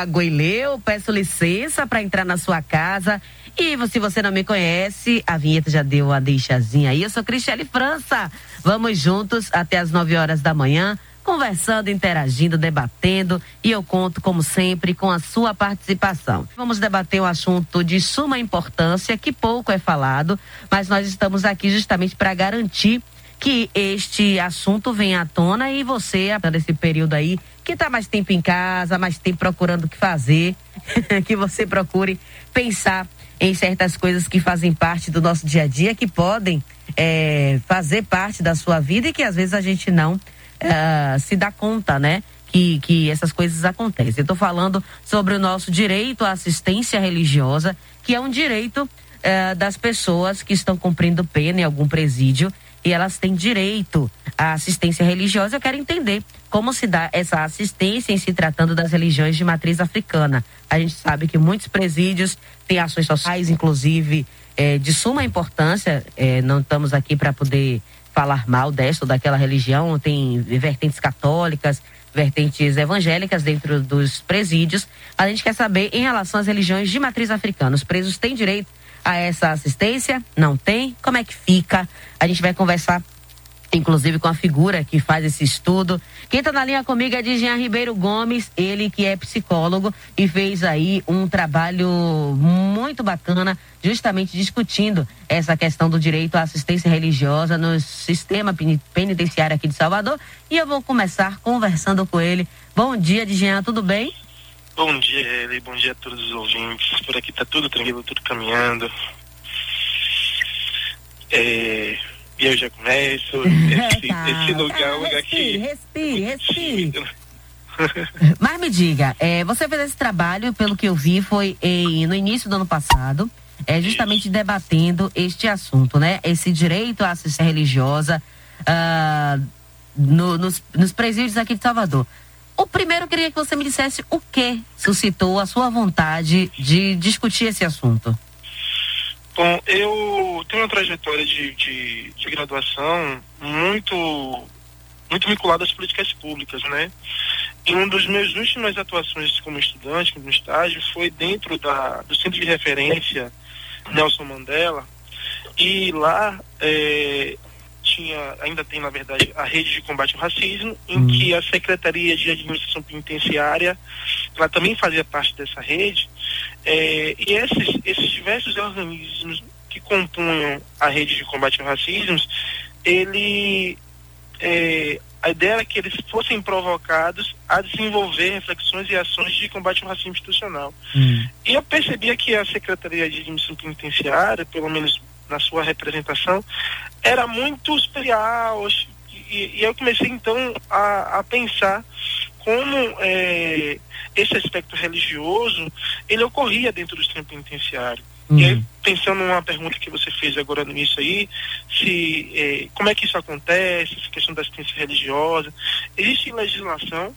Aguilê, eu peço licença para entrar na sua casa. E se você não me conhece, a vinheta já deu uma deixazinha aí. Eu sou Cristiane França. Vamos juntos até as 9 horas da manhã, conversando, interagindo, debatendo. E eu conto, como sempre, com a sua participação. Vamos debater um assunto de suma importância, que pouco é falado, mas nós estamos aqui justamente para garantir que este assunto venha à tona e você, nesse período aí, que está mais tempo em casa, mais tempo procurando o que fazer, que você procure pensar em certas coisas que fazem parte do nosso dia a dia, que podem é, fazer parte da sua vida e que às vezes a gente não uh, se dá conta, né? Que, que essas coisas acontecem. Eu estou falando sobre o nosso direito à assistência religiosa, que é um direito uh, das pessoas que estão cumprindo pena em algum presídio e elas têm direito à assistência religiosa. Eu quero entender como se dá essa assistência em se tratando das religiões de matriz africana. A gente sabe que muitos presídios têm ações sociais, inclusive é, de suma importância. É, não estamos aqui para poder falar mal desta ou daquela religião. Tem vertentes católicas, vertentes evangélicas dentro dos presídios. A gente quer saber em relação às religiões de matriz africana. Os presos têm direito a essa assistência? Não tem? Como é que fica? A gente vai conversar inclusive com a figura que faz esse estudo. Quem está na linha comigo é Jean Ribeiro Gomes, ele que é psicólogo e fez aí um trabalho muito bacana, justamente discutindo essa questão do direito à assistência religiosa no sistema penitenciário aqui de Salvador. E eu vou começar conversando com ele. Bom dia, Jean, tudo bem? Bom dia, Eli. Bom dia a todos os ouvintes. Por aqui tá tudo tranquilo, tudo caminhando. É, e eu já começo. Esse, tá. esse lugar é um lugar respire, que. Respire, respire. Mas me diga, é, você fez esse trabalho, pelo que eu vi, foi em, no início do ano passado, é, justamente Isso. debatendo este assunto, né? Esse direito à assistência religiosa uh, no, nos, nos presídios aqui de Salvador. O primeiro, eu queria que você me dissesse o que suscitou a sua vontade de discutir esse assunto. Bom, eu tenho uma trajetória de, de, de graduação muito muito vinculada às políticas públicas, né? E uma das minhas últimas atuações como estudante, no estágio, foi dentro da, do Centro de Referência Nelson Mandela. E lá é, tinha, ainda tem, na verdade, a rede de combate ao racismo, em uhum. que a Secretaria de Administração Penitenciária, ela também fazia parte dessa rede, é, e esses, esses diversos organismos que compunham a rede de combate ao racismo, ele, é, a ideia era que eles fossem provocados a desenvolver reflexões e ações de combate ao racismo institucional. Uhum. E eu percebia que a Secretaria de Administração Penitenciária, pelo menos na sua representação, era muito especial. E, e eu comecei então a, a pensar como é, esse aspecto religioso ele ocorria dentro do sistema penitenciário. Uhum. E aí, pensando numa pergunta que você fez agora no início aí, se, é, como é que isso acontece, essa questão da assistência religiosa, existe legislação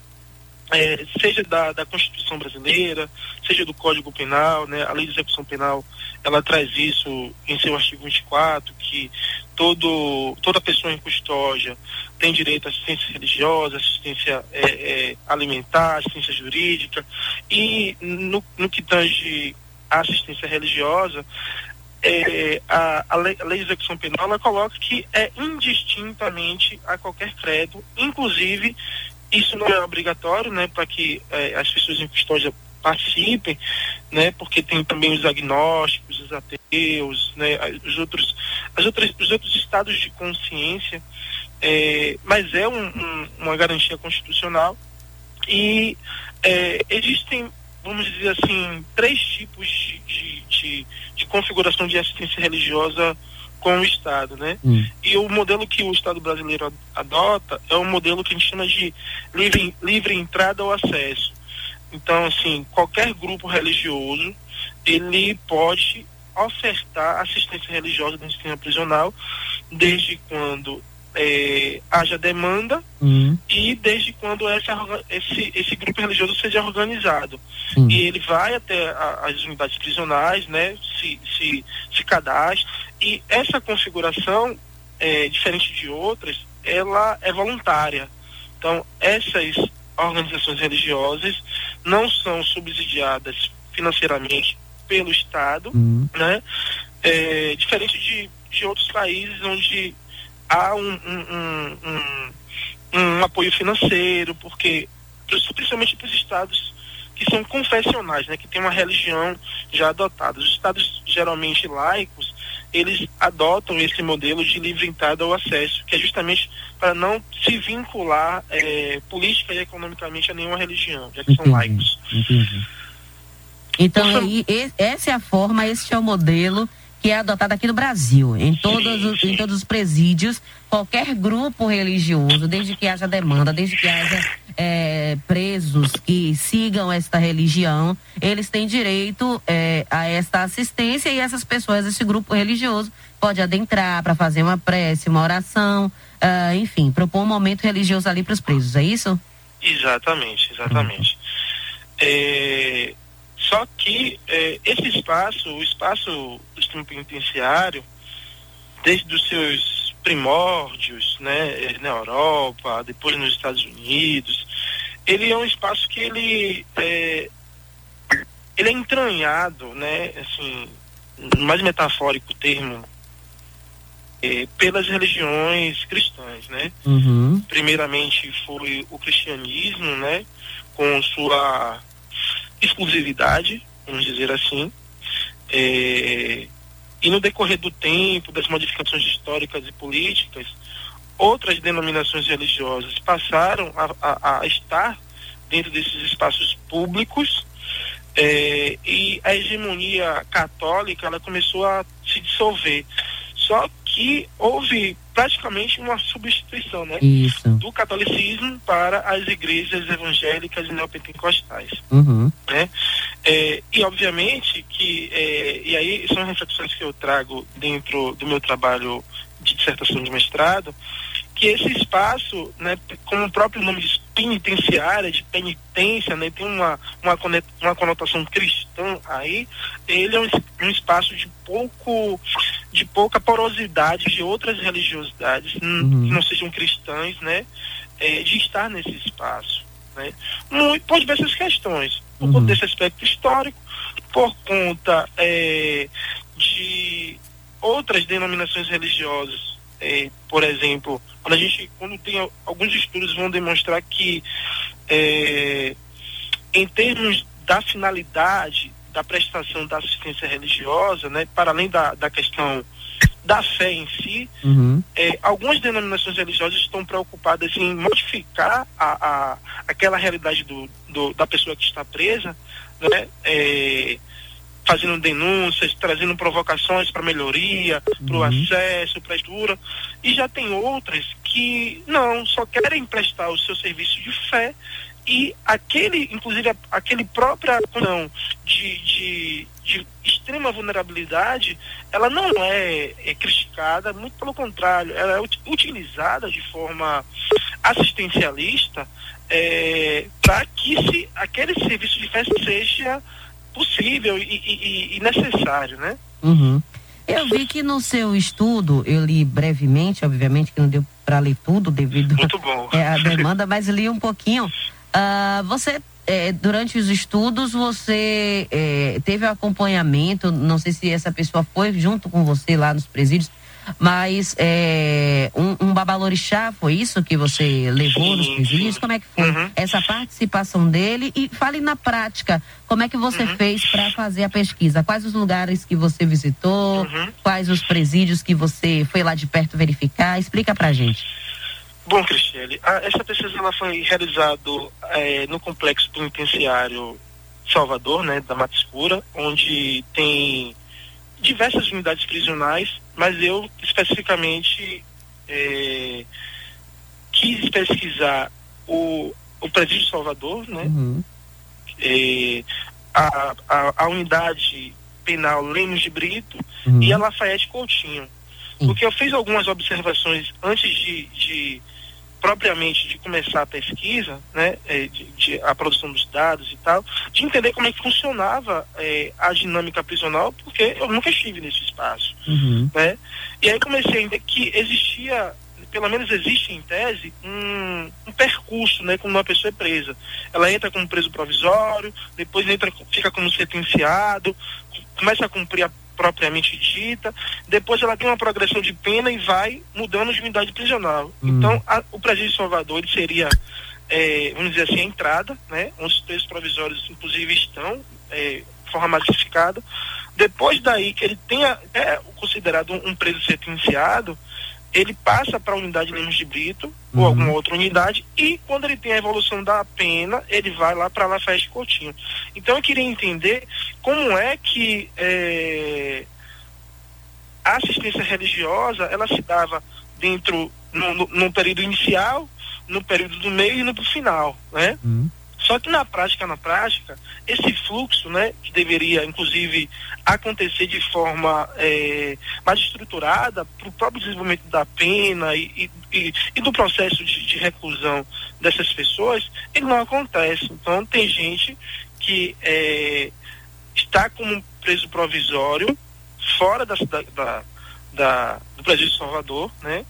é, seja da, da, Constituição brasileira, seja do Código Penal, né? A Lei de Execução Penal, ela traz isso em seu artigo 24, que todo, toda pessoa em custódia tem direito à assistência religiosa, assistência é, é, alimentar, assistência jurídica, e no, no que tange a assistência religiosa, é, a, a, lei, a, lei, de execução penal ela coloca que é indistintamente a qualquer credo, inclusive isso não é obrigatório, né, para que eh, as pessoas em custódia participem, né, porque tem também os agnósticos, os ateus, né, os outros, as outras, os outros estados de consciência, eh, mas é um, um, uma garantia constitucional e eh, existem, vamos dizer assim, três tipos de, de, de, de configuração de assistência religiosa com o Estado, né? Hum. E o modelo que o Estado brasileiro adota é um modelo que a gente chama de livre, livre entrada ao acesso. Então, assim, qualquer grupo religioso, ele pode ofertar assistência religiosa do sistema prisional, desde quando é, haja demanda uhum. e desde quando essa, esse, esse grupo religioso seja organizado. Uhum. E ele vai até a, as unidades prisionais, né, se, se, se cadastra, e essa configuração, é, diferente de outras, ela é voluntária. Então, essas organizações religiosas, não são subsidiadas financeiramente pelo Estado, uhum. né? É, diferente de, de outros países onde há um, um, um, um apoio financeiro, porque principalmente para os estados que são confessionais, né, que tem uma religião já adotada. Os estados geralmente laicos, eles adotam esse modelo de livre entrada ao acesso, que é justamente para não se vincular é, política e economicamente a nenhuma religião, já que entendi, são laicos. Entendi. Então, então aí, essa é a forma, esse é o modelo que é adotado aqui no Brasil, em todos, os, em todos os presídios, qualquer grupo religioso, desde que haja demanda, desde que haja é, presos que sigam esta religião, eles têm direito é, a esta assistência e essas pessoas, esse grupo religioso, pode adentrar para fazer uma prece, uma oração, uh, enfim, propor um momento religioso ali para os presos, é isso? Exatamente, exatamente. É, só que é, esse espaço, o espaço do sistema penitenciário, desde os seus primórdios, né, na Europa, depois nos Estados Unidos, ele é um espaço que ele é, ele é entranhado, né, assim, mais metafórico termo, é, pelas religiões cristãs, né? Uhum. Primeiramente foi o cristianismo, né, com sua exclusividade, vamos dizer assim. É, e no decorrer do tempo, das modificações históricas e políticas, outras denominações religiosas passaram a, a, a estar dentro desses espaços públicos é, e a hegemonia católica ela começou a se dissolver. Só que houve praticamente uma substituição né, Isso. do catolicismo para as igrejas evangélicas e neopentecostais. Uhum. Né? É, e obviamente que, é, e aí são reflexões que eu trago dentro do meu trabalho de dissertação de mestrado, que esse espaço, né, como o próprio nome diz, penitenciária, de penitência, né, tem uma, uma, uma conotação cristã aí, ele é um, um espaço de pouco, de pouca porosidade de outras religiosidades, uhum. que não sejam cristãs, né, é, de estar nesse espaço. Né, Muito, por diversas questões, por uhum. conta desse aspecto histórico, por conta é, de outras denominações religiosas é, por exemplo, quando a gente, quando tem alguns estudos vão demonstrar que é, em termos da finalidade da prestação da assistência religiosa, né, para além da, da questão da fé em si, uhum. é, algumas denominações religiosas estão preocupadas em modificar a, a aquela realidade do, do, da pessoa que está presa, né, é, fazendo denúncias, trazendo provocações para melhoria, uhum. para o acesso, para a estrutura. E já tem outras que não, só querem prestar o seu serviço de fé e aquele, inclusive aquele própria condição de, de, de, extrema vulnerabilidade, ela não é, é, criticada, muito pelo contrário, ela é utilizada de forma assistencialista é, para que se aquele serviço de fé seja possível e, e, e necessário, né? Uhum. Eu vi que no seu estudo, eu li brevemente, obviamente que não deu para ler tudo devido é, à demanda, mas li um pouquinho. Uh, você, é, durante os estudos, você é, teve acompanhamento, não sei se essa pessoa foi junto com você lá nos presídios, mas é, um, um babalorixá, foi isso que você levou sim, nos presídios? Como é que foi uhum. essa participação dele? E fale na prática, como é que você uhum. fez para fazer a pesquisa? Quais os lugares que você visitou? Uhum. Quais os presídios que você foi lá de perto verificar? Explica pra gente. Bom, Cristiane, essa pesquisa ela foi realizada é, no complexo penitenciário Salvador, né, da Mata Escura, onde tem diversas unidades prisionais, mas eu especificamente é, quis pesquisar o, o presídio Salvador, né? Uhum. É, a, a, a, unidade penal Lemos de Brito uhum. e a Lafayette Coutinho. Uhum. Porque eu fiz algumas observações antes de, de propriamente de começar a pesquisa, né, é, de, de, a produção dos dados e tal, de entender como é que funcionava é, a dinâmica prisional, porque eu nunca estive nesse espaço, uhum. né? E aí comecei a entender que existia pelo menos existe em tese, um, um, percurso, né, quando uma pessoa é presa. Ela entra como preso provisório, depois entra, fica como sentenciado, começa a cumprir a propriamente dita, depois ela tem uma progressão de pena e vai mudando de unidade prisional. Hum. Então, a, o de Salvador seria, é, vamos dizer assim, a entrada, né, onde os presos provisórios, inclusive, estão, é, de forma massificada. Depois daí que ele tenha é, considerado um, um preso sentenciado, ele passa para a unidade Lemos de Brito uhum. ou alguma outra unidade e quando ele tem a evolução da pena, ele vai lá para Lafayette Coutinho. Então eu queria entender como é que é, a assistência religiosa ela se dava dentro no, no, no, período inicial, no período do meio e no final, né? Uhum. Só que na prática, na prática, esse fluxo, né, que deveria, inclusive, acontecer de forma é, mais estruturada para o próprio desenvolvimento da pena e, e, e do processo de, de, reclusão dessas pessoas, ele não acontece. Então, tem gente que é, está como preso provisório fora da, da, da, do presídio de Salvador, né?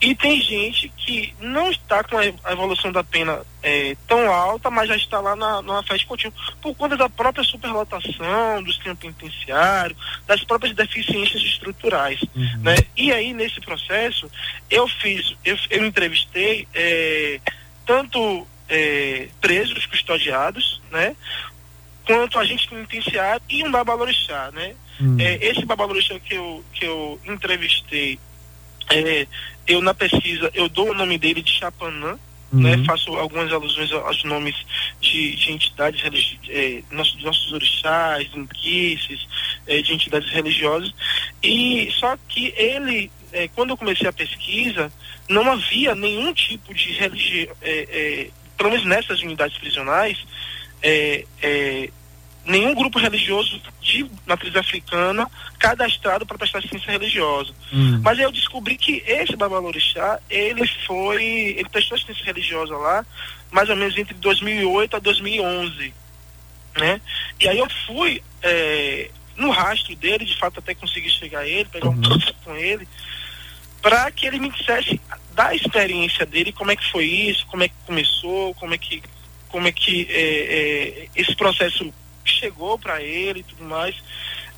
E tem gente que não está com a evolução da pena é, tão alta, mas já está lá na, na festa contínua, por conta da própria superlotação do sistema penitenciário, das próprias deficiências estruturais. Uhum. Né? E aí, nesse processo, eu fiz, eu, eu entrevistei é, tanto é, presos custodiados, né? quanto agentes penitenciários e um babalorixá, né? Uhum. Esse babalorixá que eu, que eu entrevistei é, eu na pesquisa eu dou o nome dele de Chapanã, uhum. né? Faço algumas alusões aos nomes de, de entidades é, nossos, nossos orixás, inquices, é, de entidades religiosas. E só que ele, é, quando eu comecei a pesquisa, não havia nenhum tipo de religião, é, pelo menos nessas unidades prisionais, é, nenhum grupo religioso de matriz africana cadastrado para prestar assistência religiosa. Hum. Mas eu descobri que esse Babalorixá, ele foi, ele prestou assistência religiosa lá, mais ou menos entre 2008 a 2011, né? E aí eu fui é, no rastro dele, de fato até consegui chegar a ele, pegar um uhum. com ele, para que ele me dissesse da experiência dele, como é que foi isso, como é que começou, como é que como é que é, é, esse processo chegou para ele e tudo mais.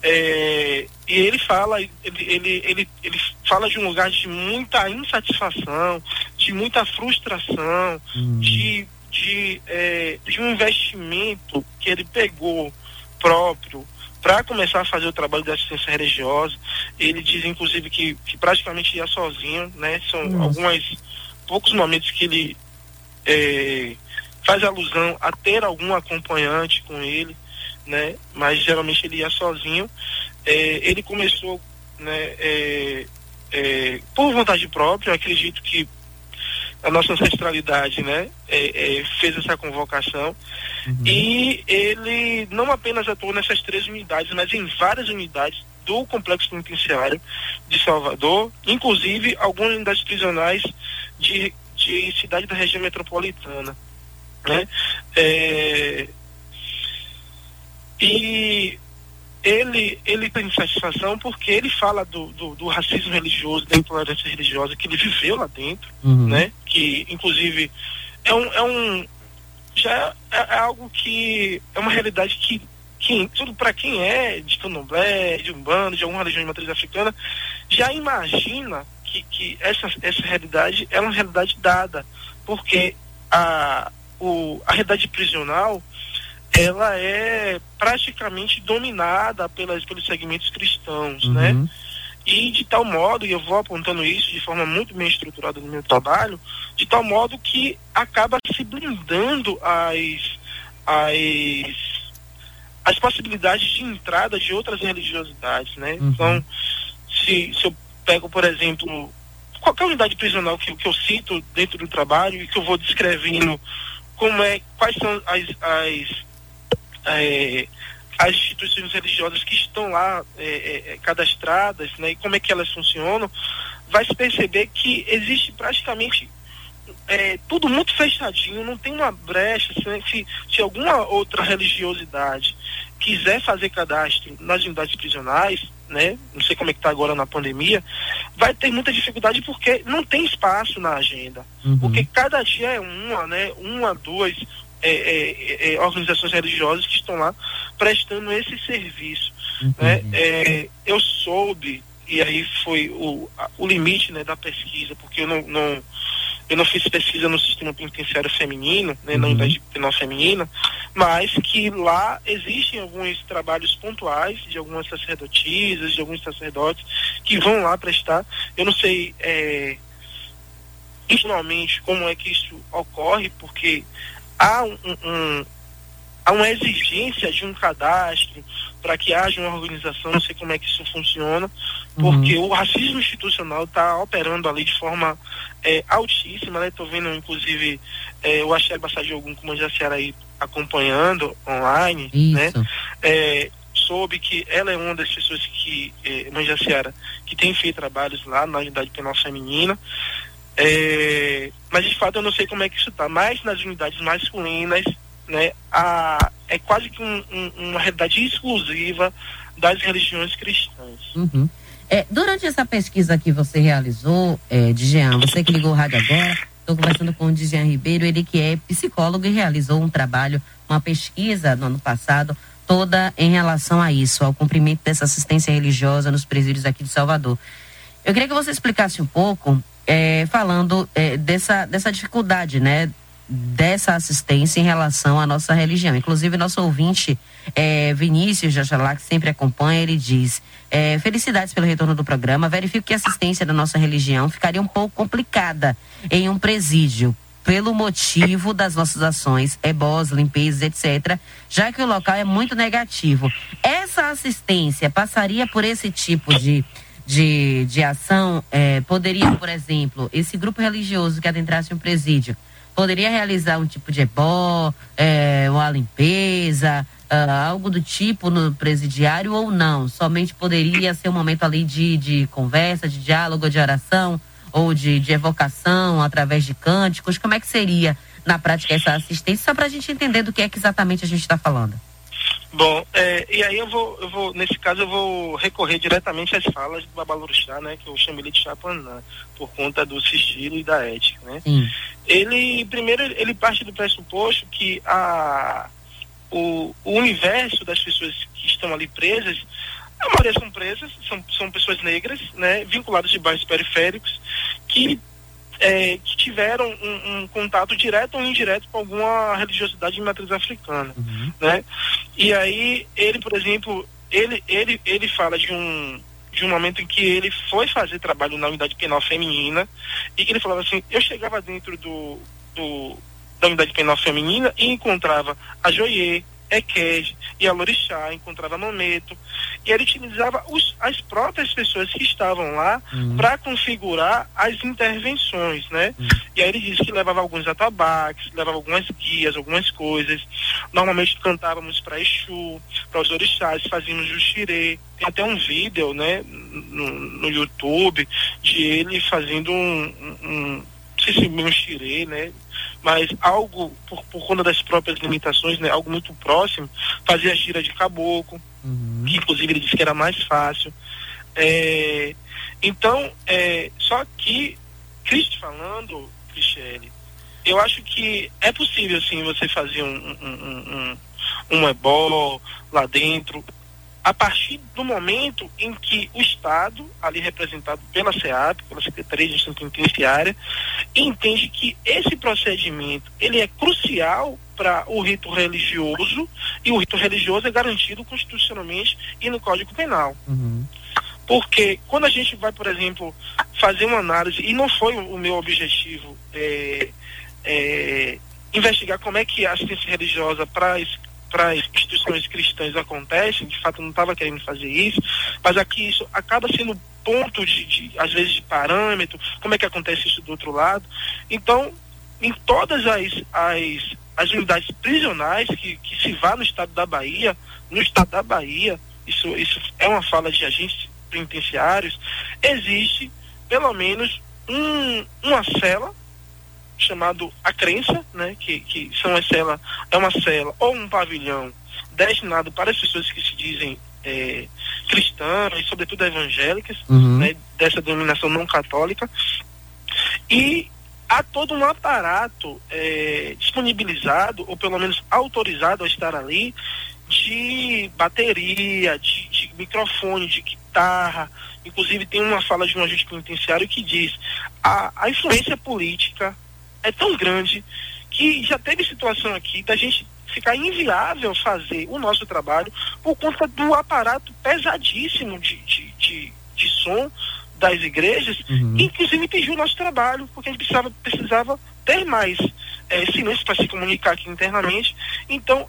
É, e ele fala, ele, ele, ele, ele fala de um lugar de muita insatisfação, de muita frustração, hum. de, de, é, de um investimento que ele pegou próprio para começar a fazer o trabalho de assistência religiosa. Ele diz, inclusive, que, que praticamente ia sozinho, né? São Nossa. alguns poucos momentos que ele é, faz alusão a ter algum acompanhante com ele né? Mas geralmente ele ia sozinho. É, ele começou, né? É, é, por vontade própria, acredito que a nossa ancestralidade, né, é, é, fez essa convocação uhum. e ele não apenas atuou nessas três unidades, mas em várias unidades do complexo penitenciário de Salvador, inclusive algumas unidades prisionais de, de cidade da região metropolitana, né? É, e ele, ele tem satisfação porque ele fala do, do, do, racismo religioso, da intolerância religiosa que ele viveu lá dentro, uhum. né? Que, inclusive, é um, é um já é, é algo que é uma realidade que, que tudo para quem é de candomblé, de umbanda, de alguma religião de matriz africana, já imagina que, que essa, essa realidade é uma realidade dada, porque a, o, a realidade prisional ela é praticamente dominada pelas, pelos segmentos cristãos, uhum. né? E de tal modo, e eu vou apontando isso de forma muito bem estruturada no meu trabalho, de tal modo que acaba se blindando as, as, as possibilidades de entrada de outras religiosidades, né? Uhum. Então, se, se eu pego, por exemplo, qualquer unidade prisional que, que eu cito dentro do trabalho e que eu vou descrevendo como é, quais são as, as é, as instituições religiosas que estão lá é, é, é, cadastradas, né, e como é que elas funcionam, vai se perceber que existe praticamente é, tudo muito fechadinho, não tem uma brecha. Se, se alguma outra religiosidade quiser fazer cadastro nas unidades prisionais, né, não sei como é que está agora na pandemia, vai ter muita dificuldade porque não tem espaço na agenda. Uhum. Porque cada dia é uma, né? Uma, duas é, é, é, organizações religiosas que estão lá prestando esse serviço. Uhum. Né? É, eu soube, e aí foi o, o limite né, da pesquisa, porque eu não, não eu não fiz pesquisa no sistema penitenciário feminino, né, uhum. na unidade penal feminina, mas que lá existem alguns trabalhos pontuais de algumas sacerdotisas, de alguns sacerdotes que vão lá prestar. Eu não sei é, como é que isso ocorre, porque há um, um há uma exigência de um cadastro para que haja uma organização, não sei como é que isso funciona, porque uhum. o racismo institucional está operando ali de forma é, altíssima, né? Estou vendo, inclusive, é, o Axel Bassadi algum como a Jaciara aí acompanhando online, né? isso. né? É, soube que ela é uma das pessoas que, é, Mãe Jaciara, que tem feito trabalhos lá na unidade penal feminina, é, mas de fato eu não sei como é que isso está, mas nas unidades masculinas né, a, é quase que um, um, uma realidade exclusiva das religiões cristãs. Uhum. É, durante essa pesquisa que você realizou, é, Dijean, você que ligou o rádio agora, estou conversando com o Dijean Ribeiro, ele que é psicólogo e realizou um trabalho, uma pesquisa no ano passado, toda em relação a isso, ao cumprimento dessa assistência religiosa nos presídios aqui de Salvador. Eu queria que você explicasse um pouco, é, falando é, dessa, dessa dificuldade, né, dessa assistência em relação à nossa religião. Inclusive, nosso ouvinte, é, Vinícius Jajalá, que sempre acompanha, ele diz: é, Felicidades pelo retorno do programa. Verifico que a assistência da nossa religião ficaria um pouco complicada em um presídio. Pelo motivo das nossas ações, ebós, limpezas, etc., já que o local é muito negativo. Essa assistência passaria por esse tipo de, de, de ação? É, poderia, por exemplo, esse grupo religioso que adentrasse um presídio, poderia realizar um tipo de ebó, é, uma limpeza, uh, algo do tipo no presidiário ou não? Somente poderia ser um momento ali de, de conversa, de diálogo, de oração ou de, de evocação através de cânticos? Como é que seria na prática essa assistência? Só para a gente entender do que é que exatamente a gente está falando. Bom, é, e aí eu vou, eu vou, nesse caso eu vou recorrer diretamente às falas do Babalorixá, né, que eu chamei ele de Chapanã, por conta do sigilo e da ética, né. Sim. Ele, primeiro, ele parte do pressuposto que a, o, o universo das pessoas que estão ali presas, a maioria são presas, são, são pessoas negras, né, vinculadas de bairros periféricos, que é, que tiveram um, um, contato direto ou indireto com alguma religiosidade de matriz africana, uhum. né? E aí ele, por exemplo, ele ele ele fala de um de um momento em que ele foi fazer trabalho na unidade penal feminina e que ele falava assim, eu chegava dentro do, do da unidade penal feminina e encontrava a Joiê, Equege e a Lorixá, encontrava Mameto, e ele utilizava os, as próprias pessoas que estavam lá uhum. para configurar as intervenções, né? Uhum. E aí ele disse que levava alguns atabaques, levava algumas guias, algumas coisas. Normalmente cantávamos para Exu, para os orixás, fazíamos o xirê. Tem até um vídeo, né, no, no YouTube, de ele fazendo um, um, um se um xirê, né? Mas algo por, por conta das próprias limitações, né, algo muito próximo, fazia gira de caboclo, uhum. que inclusive ele disse que era mais fácil. É, então, é, só que, Cristo falando, Cristiane, eu acho que é possível sim você fazer um, um, um, um, um ebó lá dentro, a partir do momento em que o Estado, ali representado pela SEAP, pela Secretaria de Gestão Penitenciária, entende que esse procedimento ele é crucial para o rito religioso e o rito religioso é garantido constitucionalmente e no Código Penal. Uhum. Porque quando a gente vai, por exemplo, fazer uma análise, e não foi o meu objetivo é, é, investigar como é que a assistência religiosa para para instituições cristãs acontecem, de fato eu não estava querendo fazer isso, mas aqui isso acaba sendo ponto de, de, às vezes, de parâmetro, como é que acontece isso do outro lado. Então, em todas as, as, as unidades prisionais que, que se vá no estado da Bahia, no estado da Bahia, isso, isso é uma fala de agentes penitenciários, existe pelo menos um, uma cela chamado a crença, né, que, que são as cela, é uma cela ou um pavilhão destinado para as pessoas que se dizem é, cristãs e sobretudo evangélicas, uhum. né, dessa denominação não católica. E há todo um aparato é, disponibilizado, ou pelo menos autorizado a estar ali, de bateria, de, de, microfone, de guitarra. Inclusive tem uma fala de um agente penitenciário que diz a, a influência política é tão grande que já teve situação aqui da gente ficar inviável fazer o nosso trabalho por conta do aparato pesadíssimo de, de, de, de som das igrejas, uhum. inclusive impediu o nosso trabalho, porque a gente precisava, precisava ter mais é, silêncio para se comunicar aqui internamente. Então,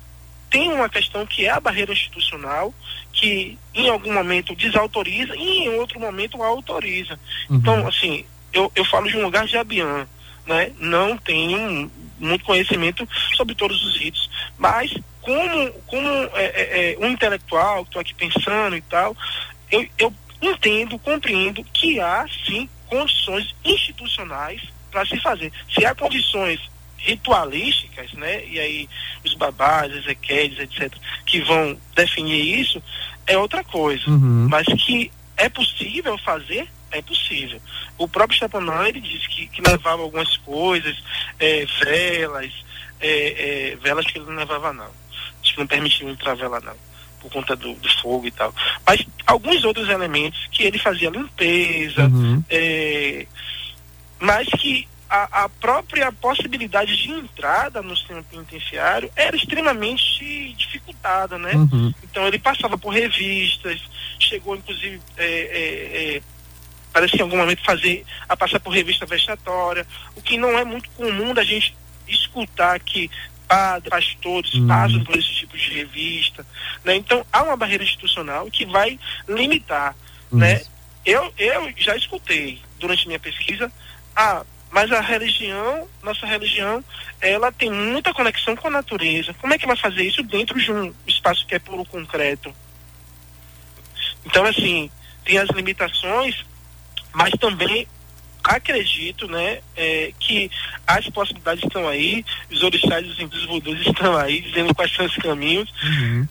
tem uma questão que é a barreira institucional, que em algum momento desautoriza e em outro momento autoriza. Uhum. Então, assim, eu, eu falo de um lugar de Abian, né? Não tenho muito conhecimento sobre todos os ritos, mas como, como é, é, é um intelectual, estou aqui pensando e tal, eu, eu entendo, compreendo que há sim condições institucionais para se fazer. Se há condições ritualísticas, né? E aí os babás, Ezequiéis, etc., que vão definir isso, é outra coisa. Uhum. Mas que é possível fazer, é possível. O próprio Chapanã, ele disse que, que levava algumas coisas, é, velas, é, é, velas que ele não levava não. Acho que não permitia entrar vela não por conta do, do, fogo e tal. Mas alguns outros elementos que ele fazia limpeza, uhum. é, mas que a, a, própria possibilidade de entrada no sistema penitenciário era extremamente dificultada, né? Uhum. Então ele passava por revistas, chegou inclusive é, é, é, parece que em algum momento fazer a passar por revista vexatória, o que não é muito comum da gente escutar que padres, pastores uhum. passam por esse tipo de revista, né? Então há uma barreira institucional que vai limitar, uhum. né? Eu, eu já escutei durante minha pesquisa, ah, mas a religião, nossa religião, ela tem muita conexão com a natureza. Como é que vai fazer isso dentro de um espaço que é puro concreto? Então, assim, tem as limitações, mas também acredito, né, é, que as possibilidades estão aí, os orixás e os voodus estão aí, dizendo quais são os caminhos. Uhum.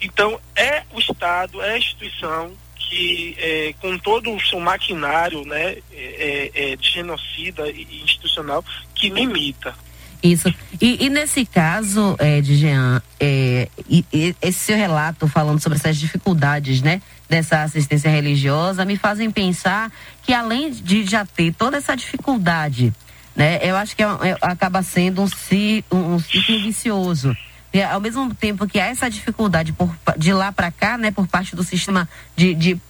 Então, é o Estado, é a instituição que, é, com todo o seu maquinário, né, é, é, é de genocida e institucional, que limita. Isso. E, e, nesse caso, é, de Jean, é, e, e esse seu relato falando sobre essas dificuldades, né, dessa assistência religiosa, me fazem pensar que além de já ter toda essa dificuldade, né, eu acho que é, é, acaba sendo um, um, um ciclo vicioso. E, ao mesmo tempo que há essa dificuldade por, de lá para cá, né, por parte do sistema de, de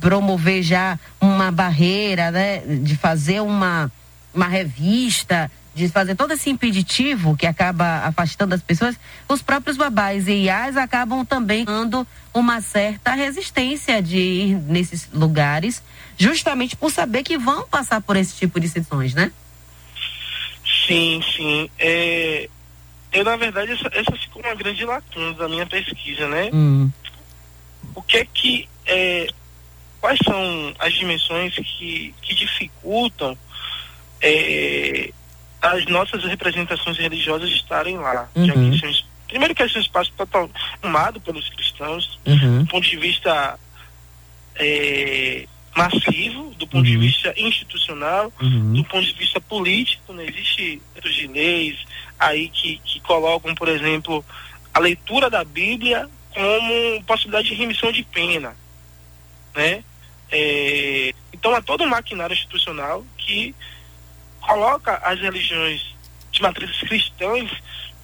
promover já uma barreira, né, de fazer uma, uma revista, de fazer todo esse impeditivo que acaba afastando as pessoas, os próprios babás e iás acabam também dando uma certa resistência de ir nesses lugares, justamente por saber que vão passar por esse tipo de situações, né? Sim, sim. É, eu, na verdade, essa, essa ficou uma grande lacuna da minha pesquisa, né? Hum. O que é que. É, quais são as dimensões que, que dificultam é, as nossas representações religiosas estarem lá. Uhum. Já que são, primeiro que esse é um espaço total tomado pelos cristãos, uhum. do ponto de vista é, massivo, do ponto uhum. de vista institucional, uhum. do ponto de vista político, não né? existe de leis aí que, que colocam, por exemplo, a leitura da Bíblia como possibilidade de remissão de pena, né? É, então há todo um maquinário institucional que coloca as religiões de matrizes cristãs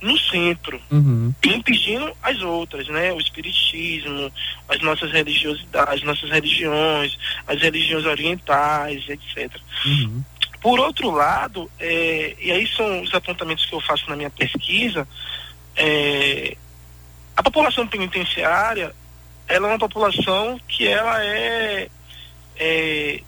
no centro, uhum. impedindo as outras, né? O espiritismo, as nossas religiosidades, as nossas religiões, as religiões orientais, etc. Uhum. Por outro lado, é, e aí são os apontamentos que eu faço na minha pesquisa, é, a população penitenciária, ela é uma população que ela é, é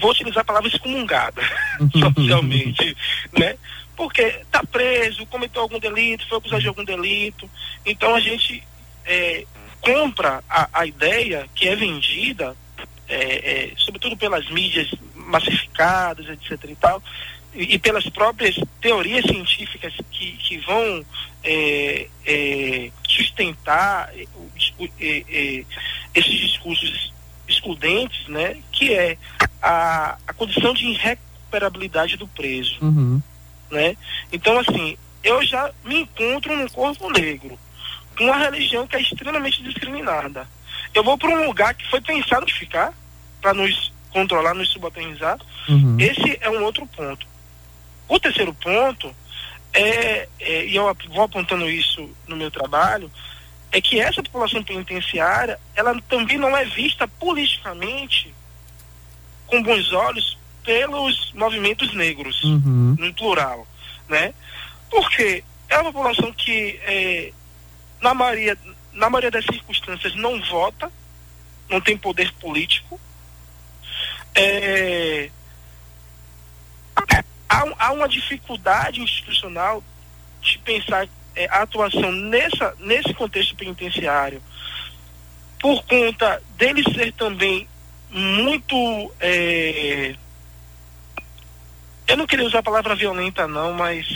vou utilizar a palavra excomungada socialmente, né? Porque está preso, cometeu algum delito, foi acusado de algum delito. Então a gente é, compra a, a, ideia que é vendida, é, é, sobretudo pelas mídias massificadas, etc. e tal, e, e pelas próprias teorias científicas que, que vão é, é, sustentar é, esses discursos excludentes, né, que é a, a condição de irrecuperabilidade do preso. Uhum. Né? Então, assim, eu já me encontro num corpo negro, com uma religião que é extremamente discriminada. Eu vou para um lugar que foi pensado de ficar, para nos controlar, nos subalternizar. Uhum. Esse é um outro ponto. O terceiro ponto é, é, e eu vou apontando isso no meu trabalho, é que essa população penitenciária, ela também não é vista politicamente com bons olhos pelos movimentos negros, uhum. no plural, né? Porque é uma população que, é, na, maioria, na maioria das circunstâncias, não vota, não tem poder político, é, há, há uma dificuldade institucional de pensar é, a atuação nessa, nesse contexto penitenciário, por conta dele ser também muito. É, eu não queria usar a palavra violenta, não, mas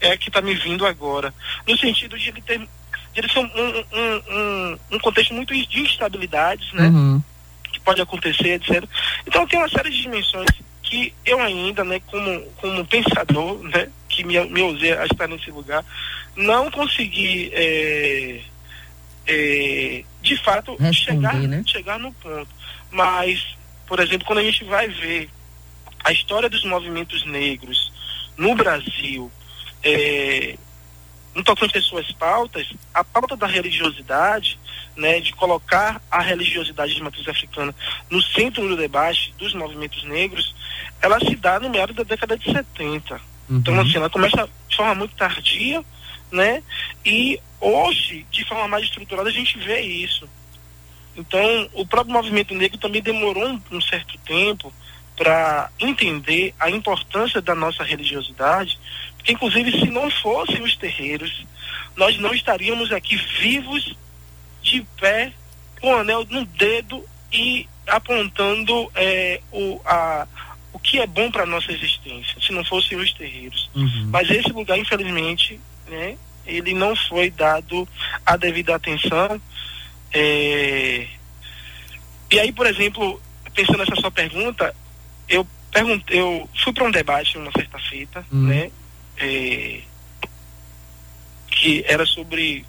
é a que está me vindo agora. No sentido de ele ter. De ele ser um, um, um, um contexto muito de instabilidades, né? Uhum. Que pode acontecer, etc. Então tem uma série de dimensões que eu ainda, né, como, como pensador, né, que me, me usei a estar nesse lugar, não consegui, é, é, de fato, chegar, né? chegar no ponto. Mas, por exemplo, quando a gente vai ver a história dos movimentos negros no Brasil, é, no tocante às suas pautas, a pauta da religiosidade, né, de colocar a religiosidade de matriz africana no centro do debate dos movimentos negros, ela se dá no meio da década de 70. Uhum. Então, assim, ela começa de forma muito tardia, né, e hoje, de forma mais estruturada, a gente vê isso. Então, o próprio movimento negro também demorou um, um certo tempo para entender a importância da nossa religiosidade, porque inclusive se não fossem os terreiros, nós não estaríamos aqui vivos, de pé, com o anel no dedo e apontando é, o, a, o que é bom para nossa existência, se não fossem os terreiros. Uhum. Mas esse lugar, infelizmente, né, ele não foi dado a devida atenção. É... E aí, por exemplo, pensando nessa sua pergunta, eu perguntei, eu fui para um debate uma certa feita, hum. né? É, que era sobre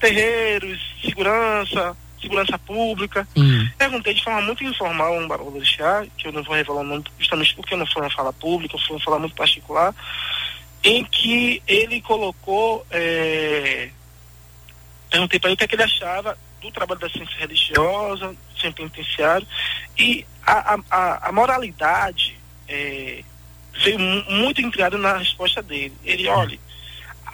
terreiros, segurança, segurança pública. Hum. Perguntei de forma muito informal um barão do chá, que eu não vou revelar o nome justamente porque não foi uma fala pública, foi uma fala muito particular, em que ele colocou, é, perguntei para ele o que, é que ele achava do trabalho da ciência religiosa, do centro penitenciário, e a, a, a moralidade é, veio muito integrada na resposta dele. Ele, olha,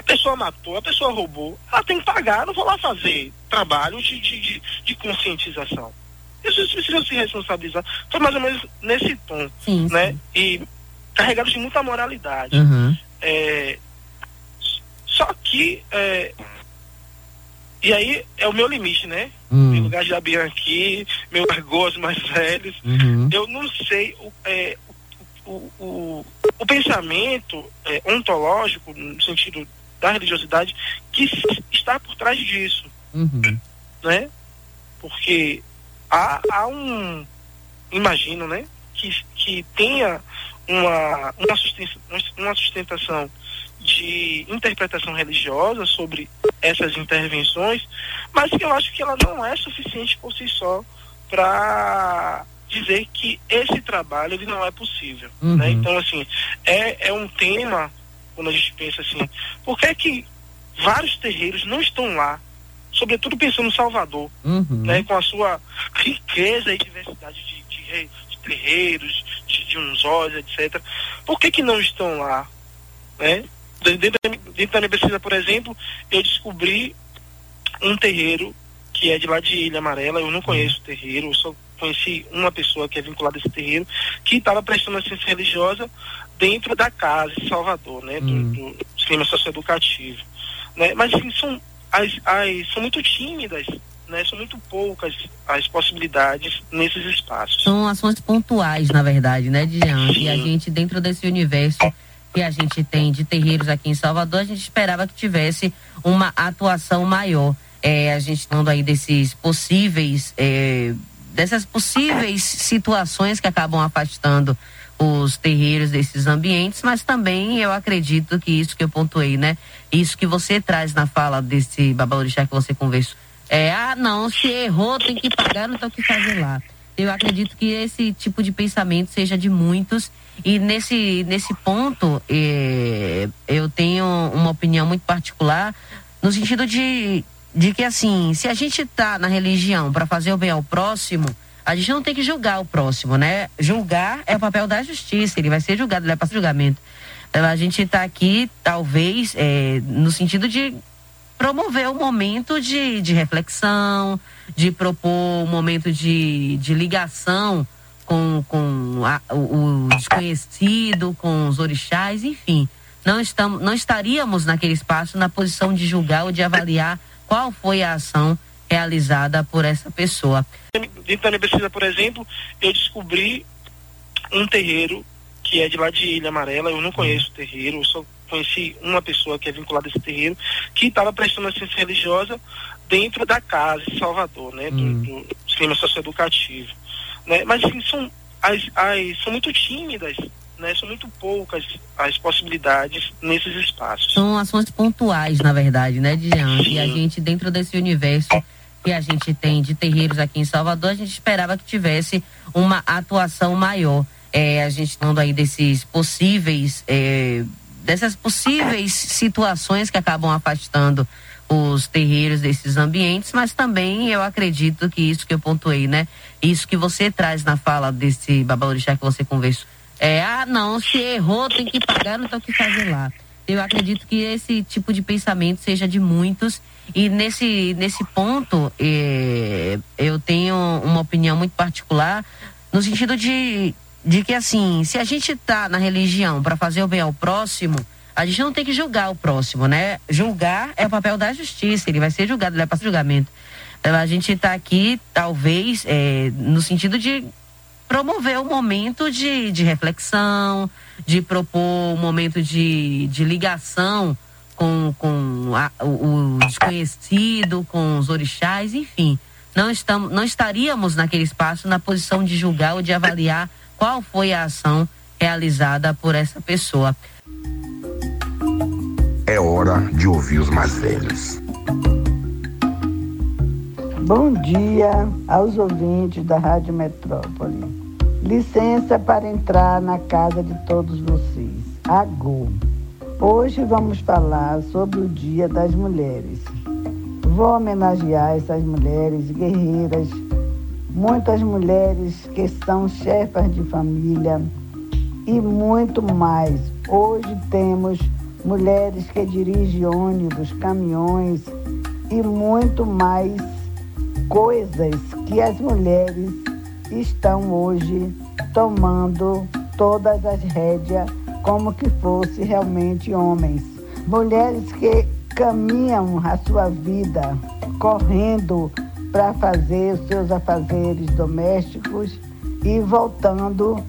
pessoa matou, a pessoa roubou, ela tem que pagar, não vou lá fazer trabalho de, de, de, conscientização. Isso precisa se responsabilizar. Foi mais ou menos nesse tom, sim, né? Sim. E carregado de muita moralidade. Uhum. É, só que é, e aí é o meu limite, né? Hum. Em lugar de aqui, meu argoz mais velhos, uhum. eu não sei o, é, o, o, o, pensamento é, ontológico, no sentido da religiosidade, que está por trás disso. Uhum. Né? Porque há, há um. Imagino, né? Que, que tenha uma, uma, sustentação, uma sustentação de interpretação religiosa sobre essas intervenções, mas que eu acho que ela não é suficiente por si só para dizer que esse trabalho ele não é possível. Né? Uhum. Né? Então, assim, é, é um tema, quando a gente pensa assim, por que é que vários terreiros não estão lá, sobretudo pensando no Salvador, uhum. né? com a sua riqueza e diversidade de, de, de terreiros, de, de unzóis, etc. Por que, que não estão lá? Né? Dentro da, dentro da minha pesquisa, por exemplo, eu descobri um terreiro que é de lá de Ilha Amarela. Eu não conheço o terreiro, eu só conheci uma pessoa que é vinculada a esse terreiro, que estava prestando assistência religiosa dentro da casa em Salvador, né, do, hum. do sistema socioeducativo. Né? Mas assim, são, as, as, são muito tímidas, né? São muito poucas as possibilidades nesses espaços. São ações pontuais, na verdade, né, Diane? E a gente, dentro desse universo que a gente tem de terreiros aqui em Salvador, a gente esperava que tivesse uma atuação maior. É, a gente falando aí desses possíveis, é, dessas possíveis situações que acabam afastando os terreiros desses ambientes, mas também eu acredito que isso que eu pontuei, né? Isso que você traz na fala desse babalorixá que você conversou. É, ah, não, se errou, tem que pagar, não tem o que fazer lá. Eu acredito que esse tipo de pensamento seja de muitos e nesse, nesse ponto eh, eu tenho uma opinião muito particular no sentido de, de que assim, se a gente está na religião para fazer o bem ao próximo, a gente não tem que julgar o próximo, né? Julgar é o papel da justiça, ele vai ser julgado, ele vai passar julgamento. Então, a gente está aqui, talvez, é, no sentido de promover um momento de, de reflexão, de propor um momento de, de ligação com, com a, o, o desconhecido, com os orixás, enfim. Não, estamos, não estaríamos naquele espaço na posição de julgar ou de avaliar qual foi a ação realizada por essa pessoa. Dentro da minha pesquisa, por exemplo, eu descobri um terreiro que é de lá de Ilha Amarela. Eu não conheço o terreiro, eu só conheci uma pessoa que é vinculada a esse terreiro, que estava prestando assistência religiosa dentro da casa em Salvador, né, hum. do, do sistema socioeducativo. Né? Mas assim, são, as, as, são muito tímidas né, são muito poucas as possibilidades nesses espaços. São ações pontuais, na verdade, né, Diane? E a gente, dentro desse universo que a gente tem de terreiros aqui em Salvador, a gente esperava que tivesse uma atuação maior. É, a gente falando aí desses possíveis, é, dessas possíveis situações que acabam afastando os terreiros desses ambientes, mas também eu acredito que isso que eu pontuei, né? Isso que você traz na fala desse babalorixá que você conversou é, ah, não, se errou, tem que pagar, não tem o que fazer lá. Eu acredito que esse tipo de pensamento seja de muitos e nesse, nesse ponto eh, eu tenho uma opinião muito particular no sentido de, de que assim, se a gente está na religião para fazer o bem ao próximo, a gente não tem que julgar o próximo, né? Julgar é o papel da justiça, ele vai ser julgado, ele vai passar julgamento. Então, a gente está aqui, talvez, eh, no sentido de promover um momento de, de reflexão, de propor um momento de, de ligação com, com a, o, o, desconhecido, com os orixás, enfim. Não, estamos, não estaríamos naquele espaço na posição de julgar ou de avaliar qual foi a ação realizada por essa pessoa. É hora de ouvir os mais velhos. Bom dia aos ouvintes da Rádio Metrópole. Licença para entrar na casa de todos vocês. Agô. Hoje vamos falar sobre o Dia das Mulheres. Vou homenagear essas mulheres guerreiras, muitas mulheres que são chefas de família e muito mais. Hoje temos mulheres que dirigem ônibus, caminhões e muito mais coisas que as mulheres estão hoje tomando todas as rédeas como que fosse realmente homens. Mulheres que caminham a sua vida correndo para fazer os seus afazeres domésticos e voltando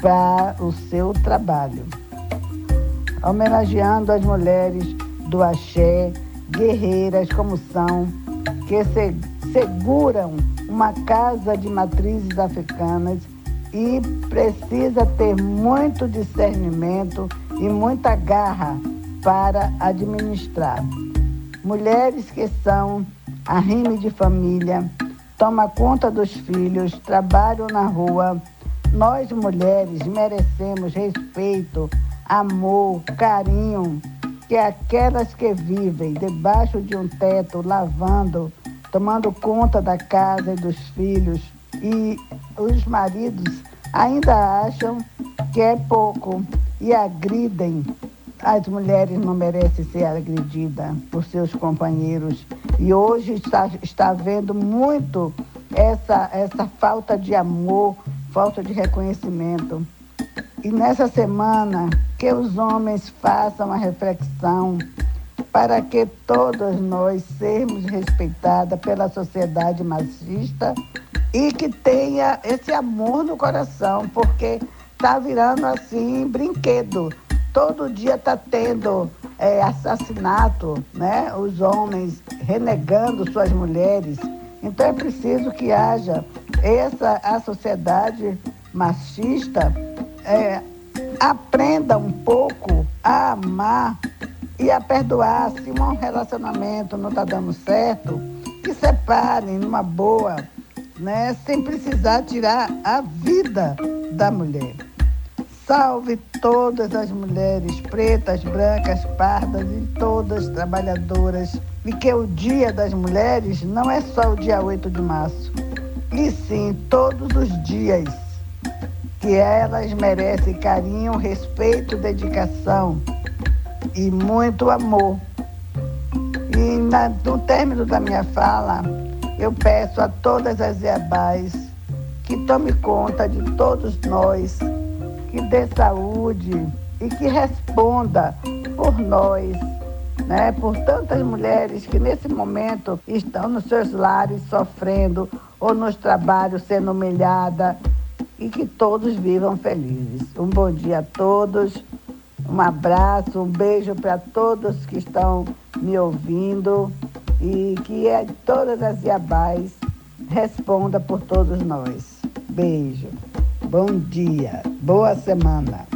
para o seu trabalho. Homenageando as mulheres do axé, guerreiras como são, que se seguram uma casa de matrizes africanas e precisa ter muito discernimento e muita garra para administrar. Mulheres que são arrime de família, toma conta dos filhos, trabalham na rua. Nós mulheres merecemos respeito, amor, carinho, que aquelas que vivem debaixo de um teto, lavando, tomando conta da casa e dos filhos, e os maridos ainda acham que é pouco e agridem. As mulheres não merecem ser agredidas por seus companheiros. E hoje está, está havendo muito essa, essa falta de amor, falta de reconhecimento. E nessa semana, que os homens façam a reflexão para que todos nós sermos respeitadas pela sociedade machista e que tenha esse amor no coração, porque está virando assim brinquedo. Todo dia está tendo é, assassinato, né? Os homens renegando suas mulheres. Então é preciso que haja essa a sociedade machista é, aprenda um pouco a amar e a perdoar se um relacionamento não está dando certo, que separem numa boa, né, sem precisar tirar a vida da mulher. Salve todas as mulheres pretas, brancas, pardas e todas trabalhadoras. E que o Dia das Mulheres não é só o dia 8 de março, e sim todos os dias. Que elas merecem carinho, respeito, dedicação e muito amor. E na, no término da minha fala, eu peço a todas as Iabás que tome conta de todos nós que dê saúde e que responda por nós, né? por tantas mulheres que nesse momento estão nos seus lares sofrendo ou nos trabalhos sendo humilhada e que todos vivam felizes. Um bom dia a todos, um abraço, um beijo para todos que estão me ouvindo e que é, todas as Iabás responda por todos nós. Beijo. Bom dia, boa semana.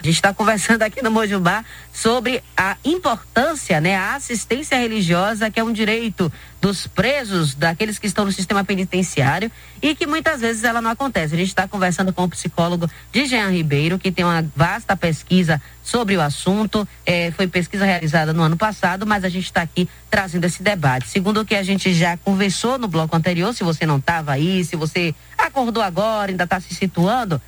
A gente está conversando aqui no Mojubá sobre a importância, né, a assistência religiosa, que é um direito dos presos, daqueles que estão no sistema penitenciário e que muitas vezes ela não acontece. A gente está conversando com o psicólogo de Jean Ribeiro, que tem uma vasta pesquisa sobre o assunto. É, foi pesquisa realizada no ano passado, mas a gente está aqui trazendo esse debate. Segundo o que a gente já conversou no bloco anterior, se você não estava aí, se você acordou agora, ainda está se situando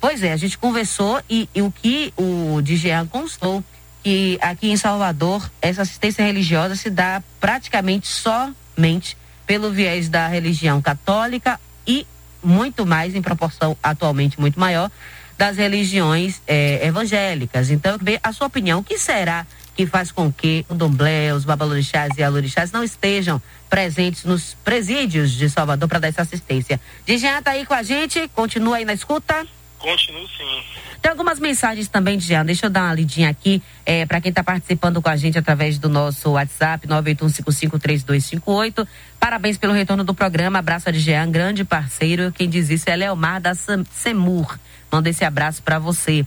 Pois é, a gente conversou e, e o que o DGA constou que aqui em Salvador essa assistência religiosa se dá praticamente somente pelo viés da religião católica e muito mais em proporção atualmente muito maior das religiões eh, evangélicas. Então, a sua opinião, o que será que faz com que o domblé, os babalorixás e alorixás não estejam presentes nos presídios de Salvador para dar essa assistência? Dijan está aí com a gente, continua aí na escuta. Continuo sim. Tem algumas mensagens também, Jean. Deixa eu dar uma lidinha aqui é, para quem está participando com a gente através do nosso WhatsApp, 981553258. Parabéns pelo retorno do programa. Abraço de Jean, grande parceiro. Quem diz isso é Leomar da Semur. Manda esse abraço para você.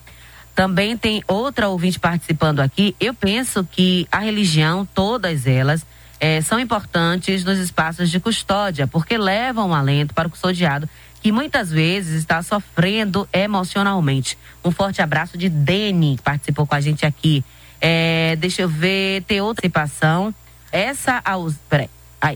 Também tem outra ouvinte participando aqui. Eu penso que a religião, todas elas, é, são importantes nos espaços de custódia, porque levam um alento para o custodiado que muitas vezes está sofrendo emocionalmente. Um forte abraço de Dene, que participou com a gente aqui. É, deixa eu ver, tem outra participação. Essa, aus...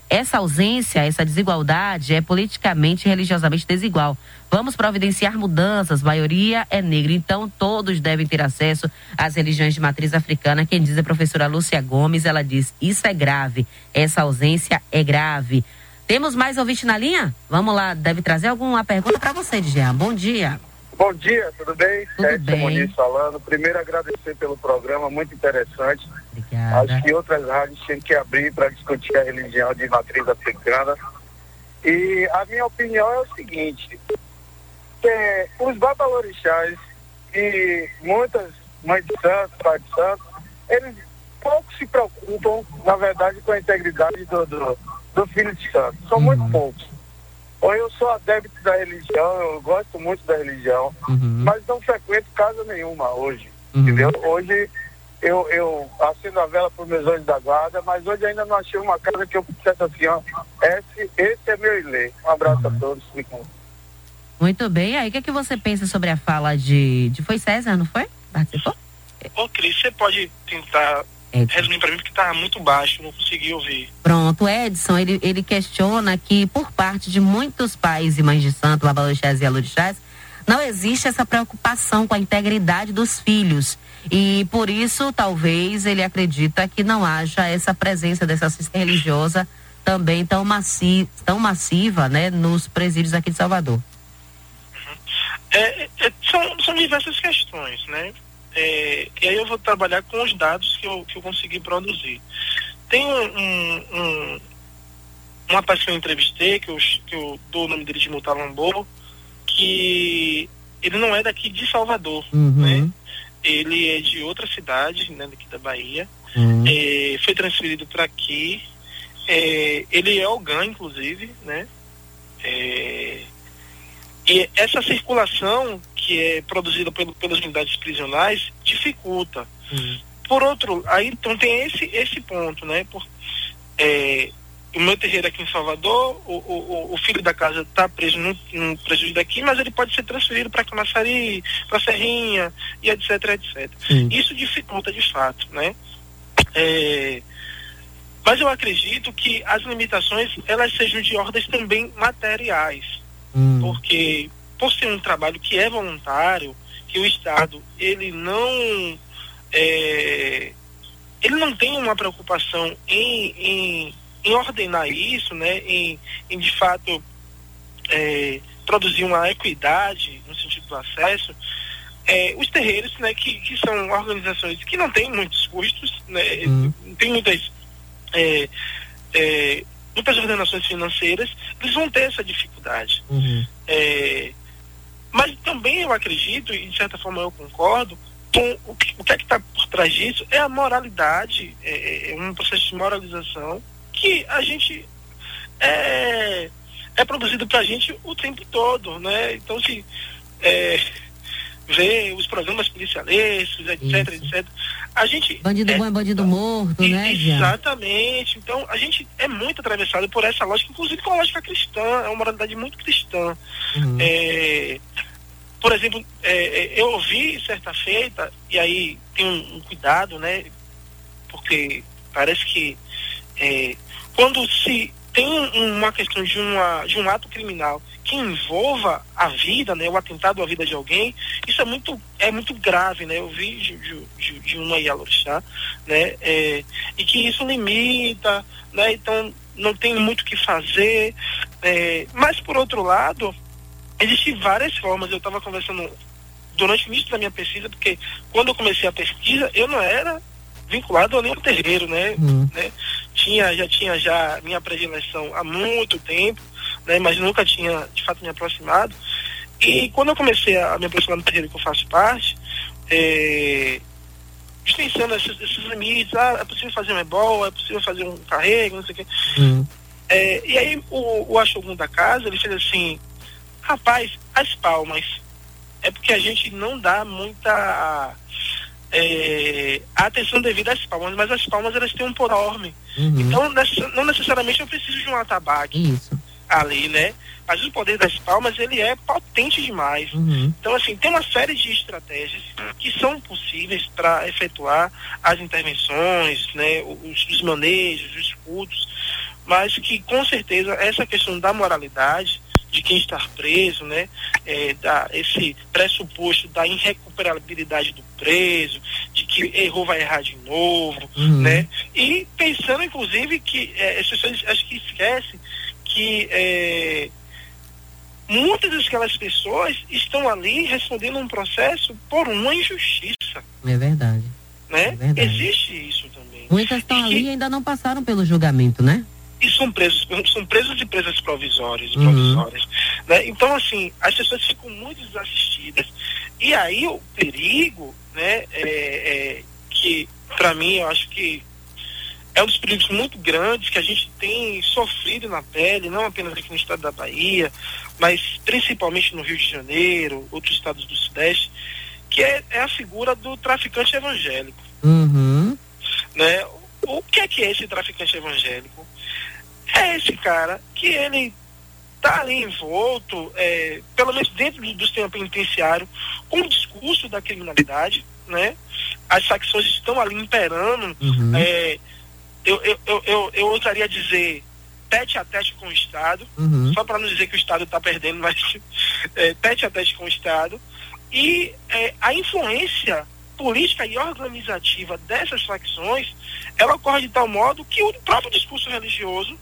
essa ausência, essa desigualdade é politicamente e religiosamente desigual. Vamos providenciar mudanças, maioria é negra, então todos devem ter acesso às religiões de matriz africana. Quem diz é a professora Lúcia Gomes, ela diz: isso é grave, essa ausência é grave. Temos mais ouvinte na linha? Vamos lá, deve trazer alguma pergunta para você, Jean. Bom dia. Bom dia, tudo bem? Tudo Edson bem. Muniz falando. Primeiro agradecer pelo programa, muito interessante. Obrigada. Acho que outras rádios têm que abrir para discutir a religião de matriz africana. E a minha opinião é o seguinte, é, os babalorixás e muitas mães de santos, pais de santos, eles pouco se preocupam, na verdade, com a integridade do, do do Filho de Santo. São uhum. muito poucos. Ou eu sou adepto da religião, eu gosto muito da religião, uhum. mas não frequento casa nenhuma hoje. Uhum. Entendeu? Hoje eu, eu acendo a vela por meus olhos da guarda, mas hoje ainda não achei uma casa que eu dissesse assim, ó, esse, esse é meu ilê. Um abraço a uhum. todos. Muito bem. Aí, o que, é que você pensa sobre a fala de, de. Foi César, não foi? Participou? Ô, Cris, você pode tentar Edson. Resumindo para mim, porque estava muito baixo, não consegui ouvir. Pronto, Edson, ele, ele questiona que por parte de muitos pais e mães de santo, babalorixás e alorixás, não existe essa preocupação com a integridade dos filhos. E por isso, talvez, ele acredita que não haja essa presença dessa assistência religiosa também tão, maci tão massiva né, nos presídios aqui de Salvador. Uhum. É, é, são, são diversas questões, né? É, e aí eu vou trabalhar com os dados que eu, que eu consegui produzir. Tem um, um, um rapaz que eu entrevistei, que eu, que eu dou o nome dele de Mutalambô, que ele não é daqui de Salvador, uhum. né? Ele é de outra cidade, né, daqui da Bahia. Uhum. É, foi transferido para aqui é, ele é OGAN, inclusive, né? É, e essa circulação que é produzida pelo, pelas unidades prisionais dificulta. Uhum. Por outro, aí então tem esse, esse ponto, né? Por, é, o meu terreiro aqui em Salvador, o, o, o filho da casa está preso no, no presídio daqui, mas ele pode ser transferido para Camaçari, para Serrinha, e etc, etc. Sim. Isso dificulta de fato, né? É, mas eu acredito que as limitações, elas sejam de ordens também materiais, hum. porque por ser um trabalho que é voluntário, que o Estado, ele não... É, ele não tem uma preocupação em, em em ordenar isso, né, em, em de fato é, produzir uma equidade no sentido do acesso, é, os terreiros, né, que, que são organizações que não têm muitos custos, né, uhum. tem muitas é, é, muitas ordenações financeiras, eles vão ter essa dificuldade. Uhum. É, mas também eu acredito, e de certa forma eu concordo, com o que, o que é que está por trás disso é a moralidade, é, é um processo de moralização que a gente é, é produzido para a gente o tempo todo, né? Então, se é, vê os programas policialescos, etc, Isso. etc, a gente... Bandido é, bom é bandido morto, né, Exatamente. Então, a gente é muito atravessado por essa lógica, inclusive com a lógica cristã, é uma moralidade muito cristã. Uhum. É, por exemplo, é, é eu ouvi certa feita, e aí tem um, um cuidado, né? Porque parece que é, quando se tem uma questão de, uma, de um ato criminal que envolva a vida, né, o atentado à vida de alguém, isso é muito, é muito grave, né? Eu vi de, de, de uma Yalorixá, né? É, e que isso limita, né? Então não tem muito o que fazer. É, mas por outro lado, existem várias formas. Eu estava conversando durante o início da minha pesquisa, porque quando eu comecei a pesquisa, eu não era vinculado a nenhum terreiro, né? Uhum. né? Tinha, já tinha já minha predileção há muito tempo, né? Mas nunca tinha de fato me aproximado. E quando eu comecei a me aproximar do terreiro que eu faço parte, é, extensando esses, esses, limites, ah, é possível fazer um ebol, é possível fazer um carrego, não sei o quê. Uhum. É, e aí o, o Achogun da casa, ele fez assim, rapaz, as palmas. É porque a gente não dá muita é, a atenção devida às palmas, mas as palmas elas têm um poder enorme. Uhum. Então, não necessariamente eu preciso de um atabaque Isso. ali, né? Mas o poder das palmas, ele é potente demais. Uhum. Então, assim, tem uma série de estratégias que são possíveis para efetuar as intervenções, né? Os, os manejos, os cultos, mas que, com certeza, essa questão da moralidade, de quem está preso, né? É, da, esse pressuposto da irrecuperabilidade do preso, de que errou, vai errar de novo, uhum. né? E pensando, inclusive, que é, as pessoas acho que esquecem que é, muitas daquelas pessoas estão ali respondendo um processo por uma injustiça. É verdade. Né? É verdade. Existe isso também. Muitas estão ali e ainda não passaram pelo julgamento, né? E são presos, são presos de presas provisórias, uhum. provisórias. Né? Então, assim, as pessoas ficam muito desassistidas. E aí o perigo, né, é, é que para mim eu acho que é um dos perigos muito grandes que a gente tem sofrido na pele, não apenas aqui no estado da Bahia, mas principalmente no Rio de Janeiro, outros estados do Sudeste, que é, é a figura do traficante evangélico. Uhum. Né? O que é que é esse traficante evangélico? É esse cara que ele está ali envolto, é, pelo menos dentro do, do sistema penitenciário, com o discurso da criminalidade, né? As facções estão ali imperando. Uhum. É, eu, eu, eu, eu, eu ousaria dizer tete a tete com o Estado, uhum. só para não dizer que o Estado está perdendo, mas é, tete a tete com o Estado. E é, a influência política e organizativa dessas facções, ela ocorre de tal modo que o próprio discurso religioso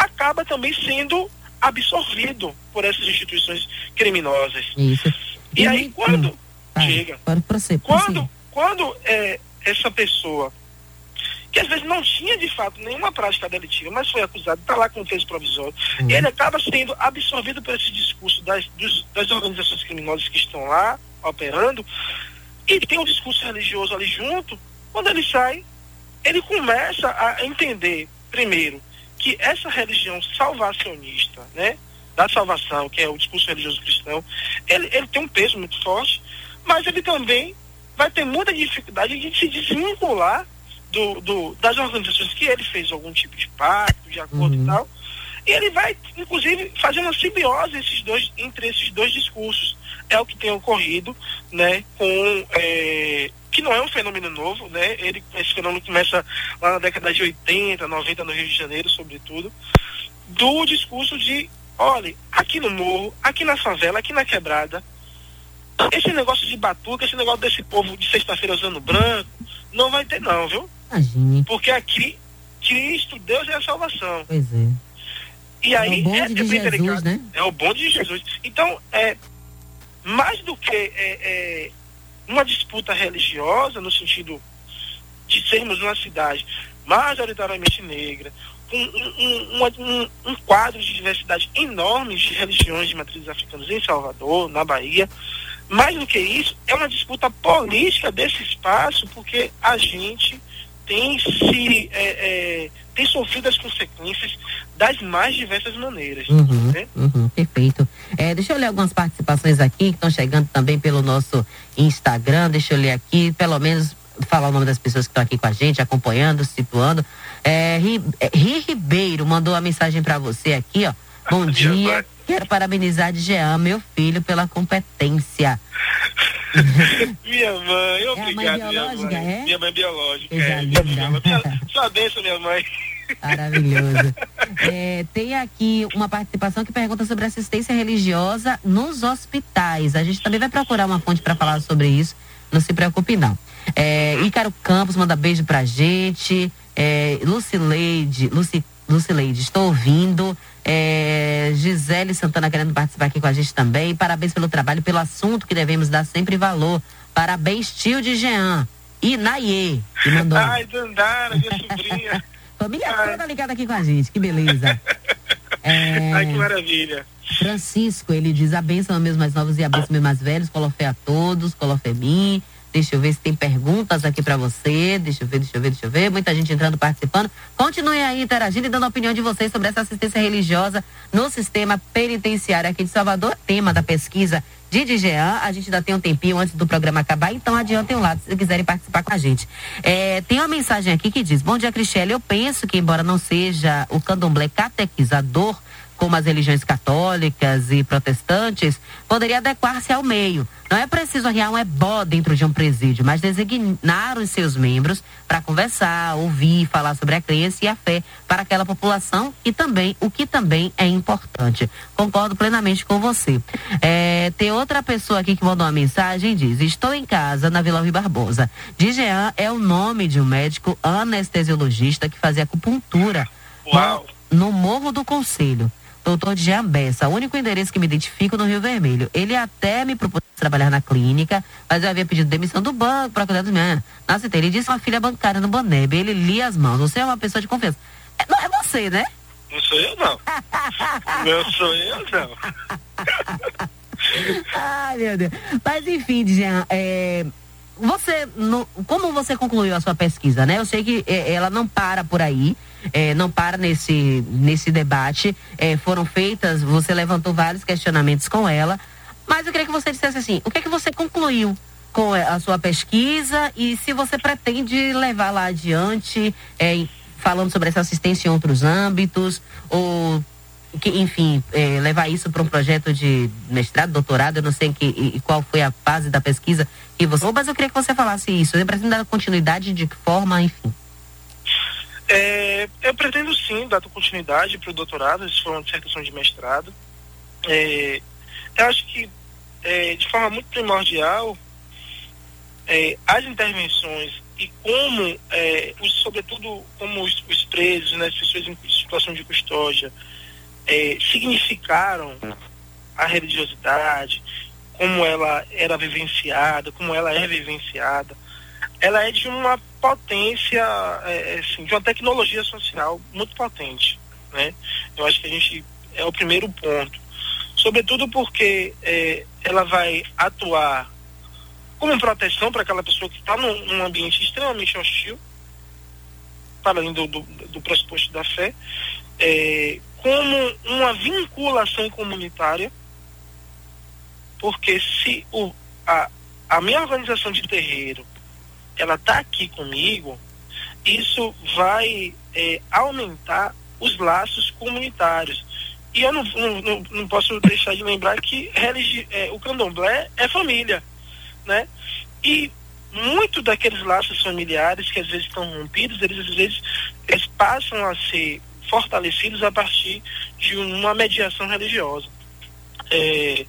acaba também sendo absorvido por essas instituições criminosas. Isso. E, e aí quando hum, chega, para quando quando é, essa pessoa que às vezes não tinha de fato nenhuma prática delitiva, mas foi acusado, está lá com o texto provisório, uhum. ele acaba sendo absorvido por esse discurso das, dos, das organizações criminosas que estão lá operando, e tem um discurso religioso ali junto, quando ele sai, ele começa a entender, primeiro, que essa religião salvacionista, né, da salvação, que é o discurso religioso cristão, ele, ele tem um peso muito forte, mas ele também vai ter muita dificuldade de se desvincular do, do, das organizações que ele fez algum tipo de pacto, de acordo uhum. e tal. E ele vai, inclusive, fazer uma simbiose esses dois, entre esses dois discursos. É o que tem ocorrido, né, com é, que não é um fenômeno novo, né? Ele, esse fenômeno começa lá na década de 80, 90 no Rio de Janeiro, sobretudo, do discurso de, olha, aqui no morro, aqui na favela, aqui na quebrada, esse negócio de batuca, esse negócio desse povo de sexta-feira usando branco, não vai ter não, viu? Imagine. Porque aqui, Cristo, Deus é a salvação. Pois é. E aí, é o bonde é, de Jesus, delicado. né? É o bonde de Jesus. Então, é, mais do que é, é, uma disputa religiosa, no sentido de sermos uma cidade majoritariamente negra, com um, um, um, um, quadro de diversidade enorme de religiões de matrizes africanas em Salvador, na Bahia, mais do que isso, é uma disputa política desse espaço, porque a gente tem se é, é, tem sofrido as consequências das mais diversas maneiras. Uhum, né? uhum, perfeito. É, deixa eu ler algumas participações aqui que estão chegando também pelo nosso Instagram. Deixa eu ler aqui, pelo menos falar o nome das pessoas que estão aqui com a gente, acompanhando, situando. É, Ri, é, Ri Ribeiro mandou uma mensagem para você aqui, ó. Bom dia. Quero parabenizar de Jean, meu filho, pela competência. Minha mãe, é mãe minha mãe. É? Minha mãe biológica, é. Minha, sua bênção, minha mãe. Maravilhoso. É, tem aqui uma participação que pergunta sobre assistência religiosa nos hospitais. A gente também vai procurar uma fonte para falar sobre isso. Não se preocupe, não. É, Ícaro Campos manda beijo pra gente. É, Lucileide, Luci, Lucileide, estou ouvindo. É, Gisele Santana querendo participar aqui com a gente também. Parabéns pelo trabalho, pelo assunto que devemos dar sempre valor. Parabéns, tio de Jean. E Nayê, que mandou. Ai, Dandara, minha sobrinha. Família Ai. toda ligada aqui com a gente, que beleza. É... Ai, que maravilha. Francisco, ele diz a bênção meus mais novos e a bênção meus mais velhos, colofé a todos, colofé mim. Deixa eu ver se tem perguntas aqui para você. Deixa eu ver, deixa eu ver, deixa eu ver. Muita gente entrando, participando. Continuem aí interagindo e dando a opinião de vocês sobre essa assistência religiosa no sistema penitenciário aqui de Salvador. Tema da pesquisa de DGA. A gente ainda tem um tempinho antes do programa acabar, então adiantem um lado se quiserem participar com a gente. É, tem uma mensagem aqui que diz: Bom dia, Cristiane. Eu penso que, embora não seja o candomblé catequizador, como as religiões católicas e protestantes, poderia adequar-se ao meio. Não é preciso arriar um ebó dentro de um presídio, mas designar os seus membros para conversar, ouvir, falar sobre a crença e a fé para aquela população e também, o que também é importante. Concordo plenamente com você. É, tem outra pessoa aqui que mandou uma mensagem diz: Estou em casa na Vila Rui Barbosa. Dijean é o nome de um médico anestesiologista que fazia acupuntura Uau. no Morro do Conselho doutor Jean Bessa, o único endereço que me identifico no Rio Vermelho. Ele até me propôs trabalhar na clínica, mas eu havia pedido demissão do banco para cuidar dos meus. Na CT, ele disse uma filha bancária no Boneb, ele lia as mãos. Você é uma pessoa de confiança. É, não é você, né? Não sou eu, não. não sou eu, não. Ai, meu Deus. Mas enfim, Jean, é, você, no, como você concluiu a sua pesquisa, né? Eu sei que é, ela não para por aí é, não para nesse, nesse debate. É, foram feitas, você levantou vários questionamentos com ela, mas eu queria que você dissesse assim, o que é que você concluiu com a sua pesquisa e se você pretende levar lá adiante, é, falando sobre essa assistência em outros âmbitos, ou que, enfim, é, levar isso para um projeto de mestrado, doutorado, eu não sei que, e, qual foi a fase da pesquisa que você. Mas eu queria que você falasse isso. Eu pretendo dar continuidade de que forma, enfim. É, eu pretendo sim dar continuidade para o doutorado, isso foi uma dissertação de mestrado. É, eu acho que, é, de forma muito primordial, é, as intervenções e como, é, os, sobretudo, como os, os presos, né, as pessoas em situação de custódia, é, significaram a religiosidade, como ela era vivenciada, como ela é vivenciada, ela é de uma potência, é, assim, de uma tecnologia social muito potente. Né? Eu acho que a gente é o primeiro ponto. Sobretudo porque é, ela vai atuar como proteção para aquela pessoa que está num, num, ambiente extremamente hostil. para além do, do, do pressuposto da fé, é, como uma vinculação comunitária, porque se o, a, a minha organização de terreiro ela está aqui comigo, isso vai é, aumentar os laços comunitários. E eu não, não, não posso deixar de lembrar que religi é, o candomblé é família, né? E muito daqueles laços familiares que às vezes estão rompidos, eles às vezes eles passam a ser fortalecidos a partir de uma mediação religiosa. É,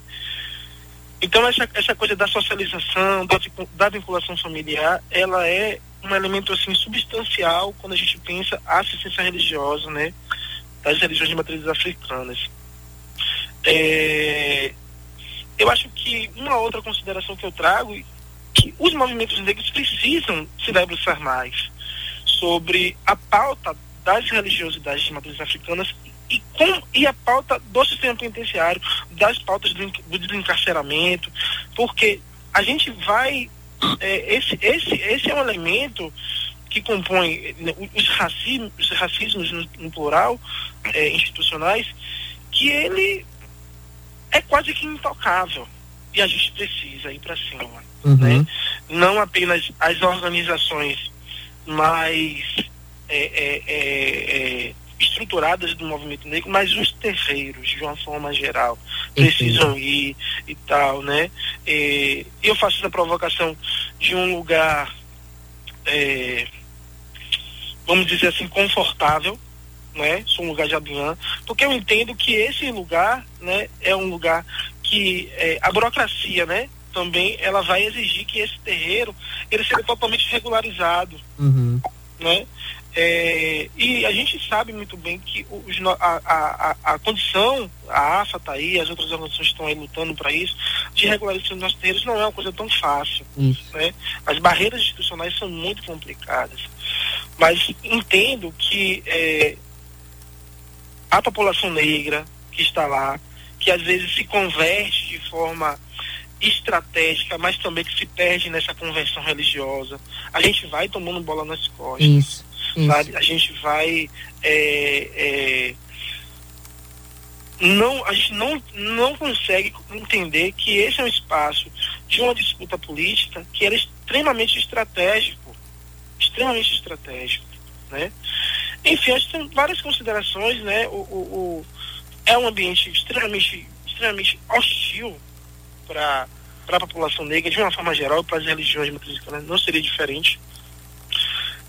então essa, essa coisa da socialização, da, da vinculação familiar, ela é um elemento assim substancial quando a gente pensa a assistência religiosa, né, das religiões de matrizes africanas. É, eu acho que uma outra consideração que eu trago que os movimentos negros precisam se debruçar mais sobre a pauta das religiosidades de matrizes africanas e, com, e a pauta do sistema penitenciário, das pautas do, do desencarceramento, porque a gente vai. É, esse, esse, esse é um elemento que compõe né, os, racismos, os racismos no, no plural, é, institucionais, que ele é quase que intocável. E a gente precisa ir para cima. Uhum. Né? Não apenas as organizações mais é, é, é, é estruturadas do movimento negro, mas os terceiros, de uma forma geral, precisam ir e tal, né? E eu faço essa provocação de um lugar, é, vamos dizer assim, confortável, né? Sou um lugar de Abian, porque eu entendo que esse lugar, né, é um lugar que é, a burocracia, né? Também ela vai exigir que esse terreiro ele seja totalmente regularizado, uhum. né? É, e a gente sabe muito bem que os, a, a, a, condição, a AFA está aí, as outras organizações estão aí lutando para isso, de regularização dos nossos terreiros não é uma coisa tão fácil. Né? As barreiras institucionais são muito complicadas. Mas entendo que é, a população negra que está lá, que às vezes se converte de forma estratégica, mas também que se perde nessa conversão religiosa, a gente vai tomando bola nas costas. Isso A gente vai. É, é, não, a gente não, não consegue entender que esse é um espaço de uma disputa política que era extremamente estratégico. Extremamente estratégico. Né? Enfim, acho que tem várias considerações, né? O, o, o é um ambiente extremamente, extremamente hostil para a população negra, de uma forma geral, para as religiões matrizes não seria diferente.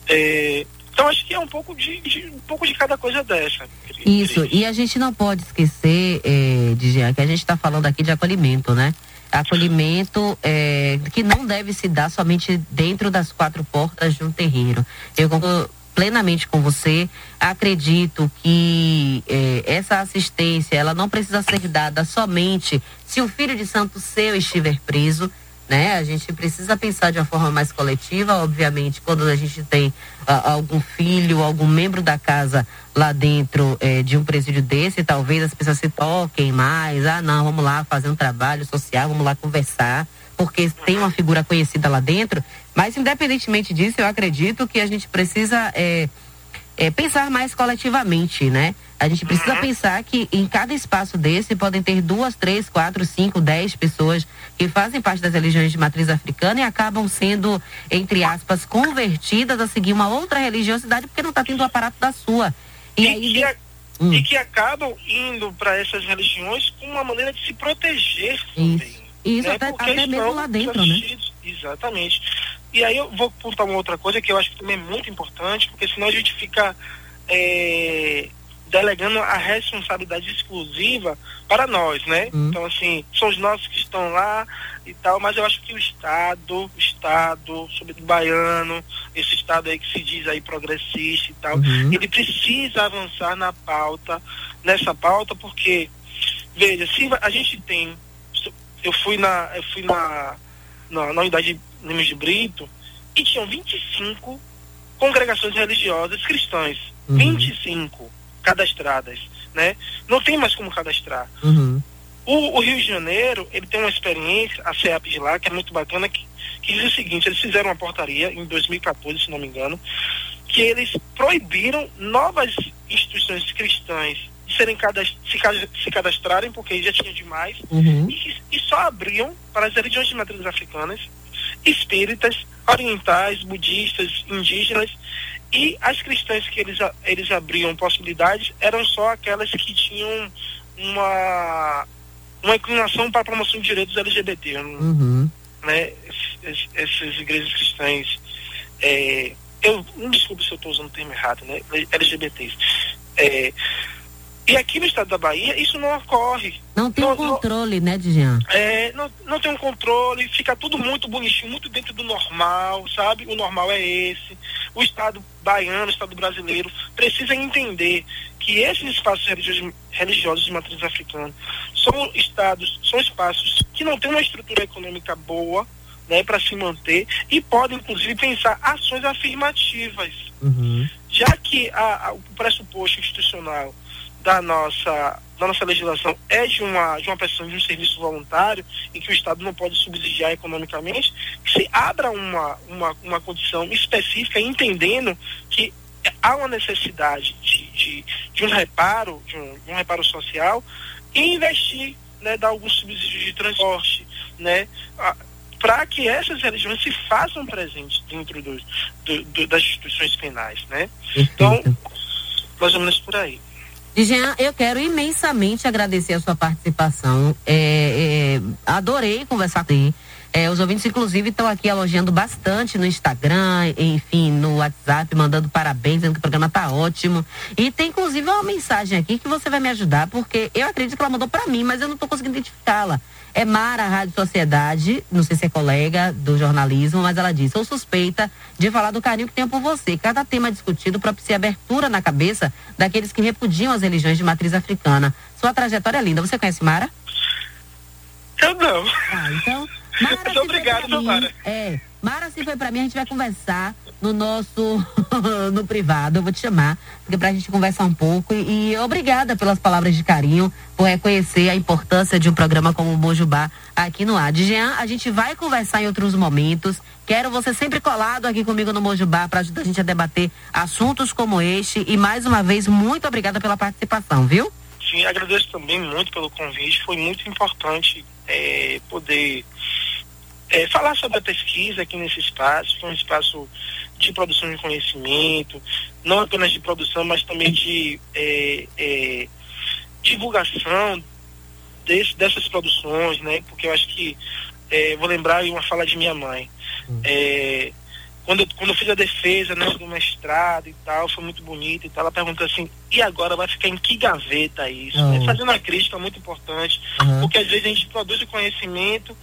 É, então acho que é um pouco de, de, um pouco de cada coisa dessa. Isso, e a gente não pode esquecer, é, de que a gente está falando aqui de acolhimento, né? Acolhimento é, que não deve se dar somente dentro das quatro portas de um terreiro. Eu concordo plenamente com você. Acredito que é, essa assistência ela não precisa ser dada somente se o filho de santo seu estiver preso né? A gente precisa pensar de uma forma mais coletiva, obviamente, quando a gente tem uh, algum filho, algum membro da casa lá dentro eh, de um presídio desse, talvez as pessoas se toquem mais, ah não, vamos lá fazer um trabalho social, vamos lá conversar, porque tem uma figura conhecida lá dentro, mas independentemente disso, eu acredito que a gente precisa eh, é, pensar mais coletivamente, né? A gente precisa uhum. pensar que em cada espaço desse podem ter duas, três, quatro, cinco, dez pessoas que fazem parte das religiões de matriz africana e acabam sendo, entre aspas, convertidas a seguir uma outra religiosidade porque não está tendo o aparato da sua. E, e aí. Que a... hum. E que acabam indo para essas religiões com uma maneira de se proteger também. Isso, né? até, até mesmo lá dentro, né? Exatamente. E aí eu vou contar uma outra coisa que eu acho que também é muito importante, porque senão a gente fica é, delegando a responsabilidade exclusiva para nós, né? Hum. Então, assim, são os nossos que estão lá e tal, mas eu acho que o Estado, o Estado, sobretudo baiano, esse Estado aí que se diz aí progressista e tal, uhum. ele precisa avançar na pauta, nessa pauta, porque, veja, se a gente tem, eu fui na, eu fui na, na, na unidade Lemos de Brito, e tinham 25 congregações religiosas cristãs. Uhum. 25 cadastradas, né? Não tem mais como cadastrar. Uhum. O, o, Rio de Janeiro, ele tem uma experiência, a CEAP de lá, que é muito bacana, que, que diz o seguinte, eles fizeram uma portaria em 2014, se não me engano, que eles proibiram novas instituições cristãs serem cadast se, cadastrarem, porque já tinha demais, uhum. e, e só abriam para as religiões de matrizes africanas, espíritas, orientais, budistas, indígenas, e as cristãs que eles, eles abriam possibilidades eram só aquelas que tinham uma, uma inclinação para a promoção de direitos LGBT. Uhum. Né? Es, essas igrejas cristãs. É, eu, desculpe se eu estou usando o termo errado, né? LGBTs. É, e aqui no estado da Bahia, isso não ocorre. Não tem não, um controle, não, né, Dijan? É, não, não tem um controle, fica tudo muito bonitinho, muito dentro do normal, sabe? O normal é esse. O Estado baiano, o Estado brasileiro, precisa entender que esses espaços religiosos, religiosos de matriz africana são estados, são espaços que não têm uma estrutura econômica boa, né, para se manter e podem, inclusive, pensar ações afirmativas. Uhum. Já que a, a, o pressuposto institucional da nossa, da nossa legislação é de uma, de uma prestação de um serviço voluntário e que o Estado não pode subsidiar economicamente, que se abra uma, uma, uma condição específica, entendendo que há uma necessidade de, de, de um reparo, de um, de um, reparo social, e investir, né, dar alguns subsídios de transporte, né, para que essas religiões se façam presentes dentro do, do, do, das instituições penais, né? Então, mais ou menos por aí. Jean, eu quero imensamente agradecer a sua participação. É, é, adorei conversar com você. É, os ouvintes, inclusive, estão aqui elogiando bastante no Instagram, enfim, no WhatsApp, mandando parabéns, dizendo que o programa está ótimo. E tem, inclusive, uma mensagem aqui que você vai me ajudar, porque eu acredito que ela mandou para mim, mas eu não estou conseguindo identificá-la. É Mara Rádio Sociedade, não sei se é colega do jornalismo, mas ela disse: sou suspeita de falar do carinho que tenho por você. Cada tema discutido propicia abertura na cabeça daqueles que repudiam as religiões de matriz africana. Sua trajetória é linda. Você conhece Mara? Eu não. Ah, então. Mara, Muito obrigado, Mara. É. Mara, se foi para mim, a gente vai conversar no nosso no privado, eu vou te chamar, porque pra gente conversar um pouco e, e, obrigada pelas palavras de carinho, por reconhecer a importância de um programa como o Mojubá aqui no ar. Jean, a gente vai conversar em outros momentos. Quero você sempre colado aqui comigo no Mojubá para ajudar a gente a debater assuntos como este e mais uma vez muito obrigada pela participação, viu? Sim, agradeço também muito pelo convite, foi muito importante é, poder é, falar sobre a pesquisa aqui nesse espaço, que é um espaço de produção de conhecimento, não apenas de produção, mas também de é, é, divulgação desse, dessas produções, né? Porque eu acho que é, vou lembrar uma fala de minha mãe. Hum. É, quando, eu, quando eu fiz a defesa né, do mestrado e tal, foi muito bonito e tal, ela perguntou assim, e agora vai ficar em que gaveta isso? Uhum. Fazendo uma crítica muito importante, uhum. porque às vezes a gente produz o conhecimento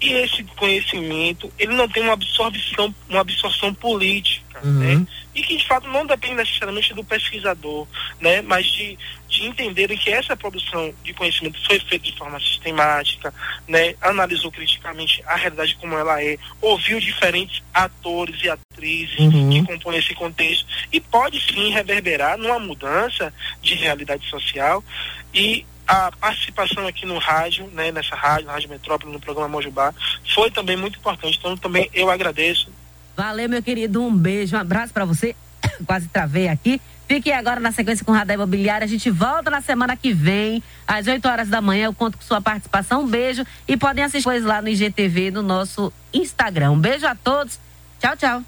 e esse conhecimento, ele não tem uma absorção, uma absorção política, uhum. né? E que de fato não depende necessariamente do pesquisador, né? Mas de, de entenderem que essa produção de conhecimento foi feita de forma sistemática, né? Analisou criticamente a realidade como ela é, ouviu diferentes atores e atrizes uhum. que compõem esse contexto e pode sim reverberar numa mudança de realidade social e a participação aqui no rádio, né, nessa rádio, Rádio Metrópole, no programa Mojubá, foi também muito importante. Então, também eu agradeço. Valeu, meu querido. Um beijo, um abraço para você. Quase travei aqui. Fique agora na sequência com o Radar Imobiliária. A gente volta na semana que vem, às 8 horas da manhã. Eu conto com sua participação. Um beijo. E podem assistir lá no IGTV, no nosso Instagram. Um beijo a todos. Tchau, tchau.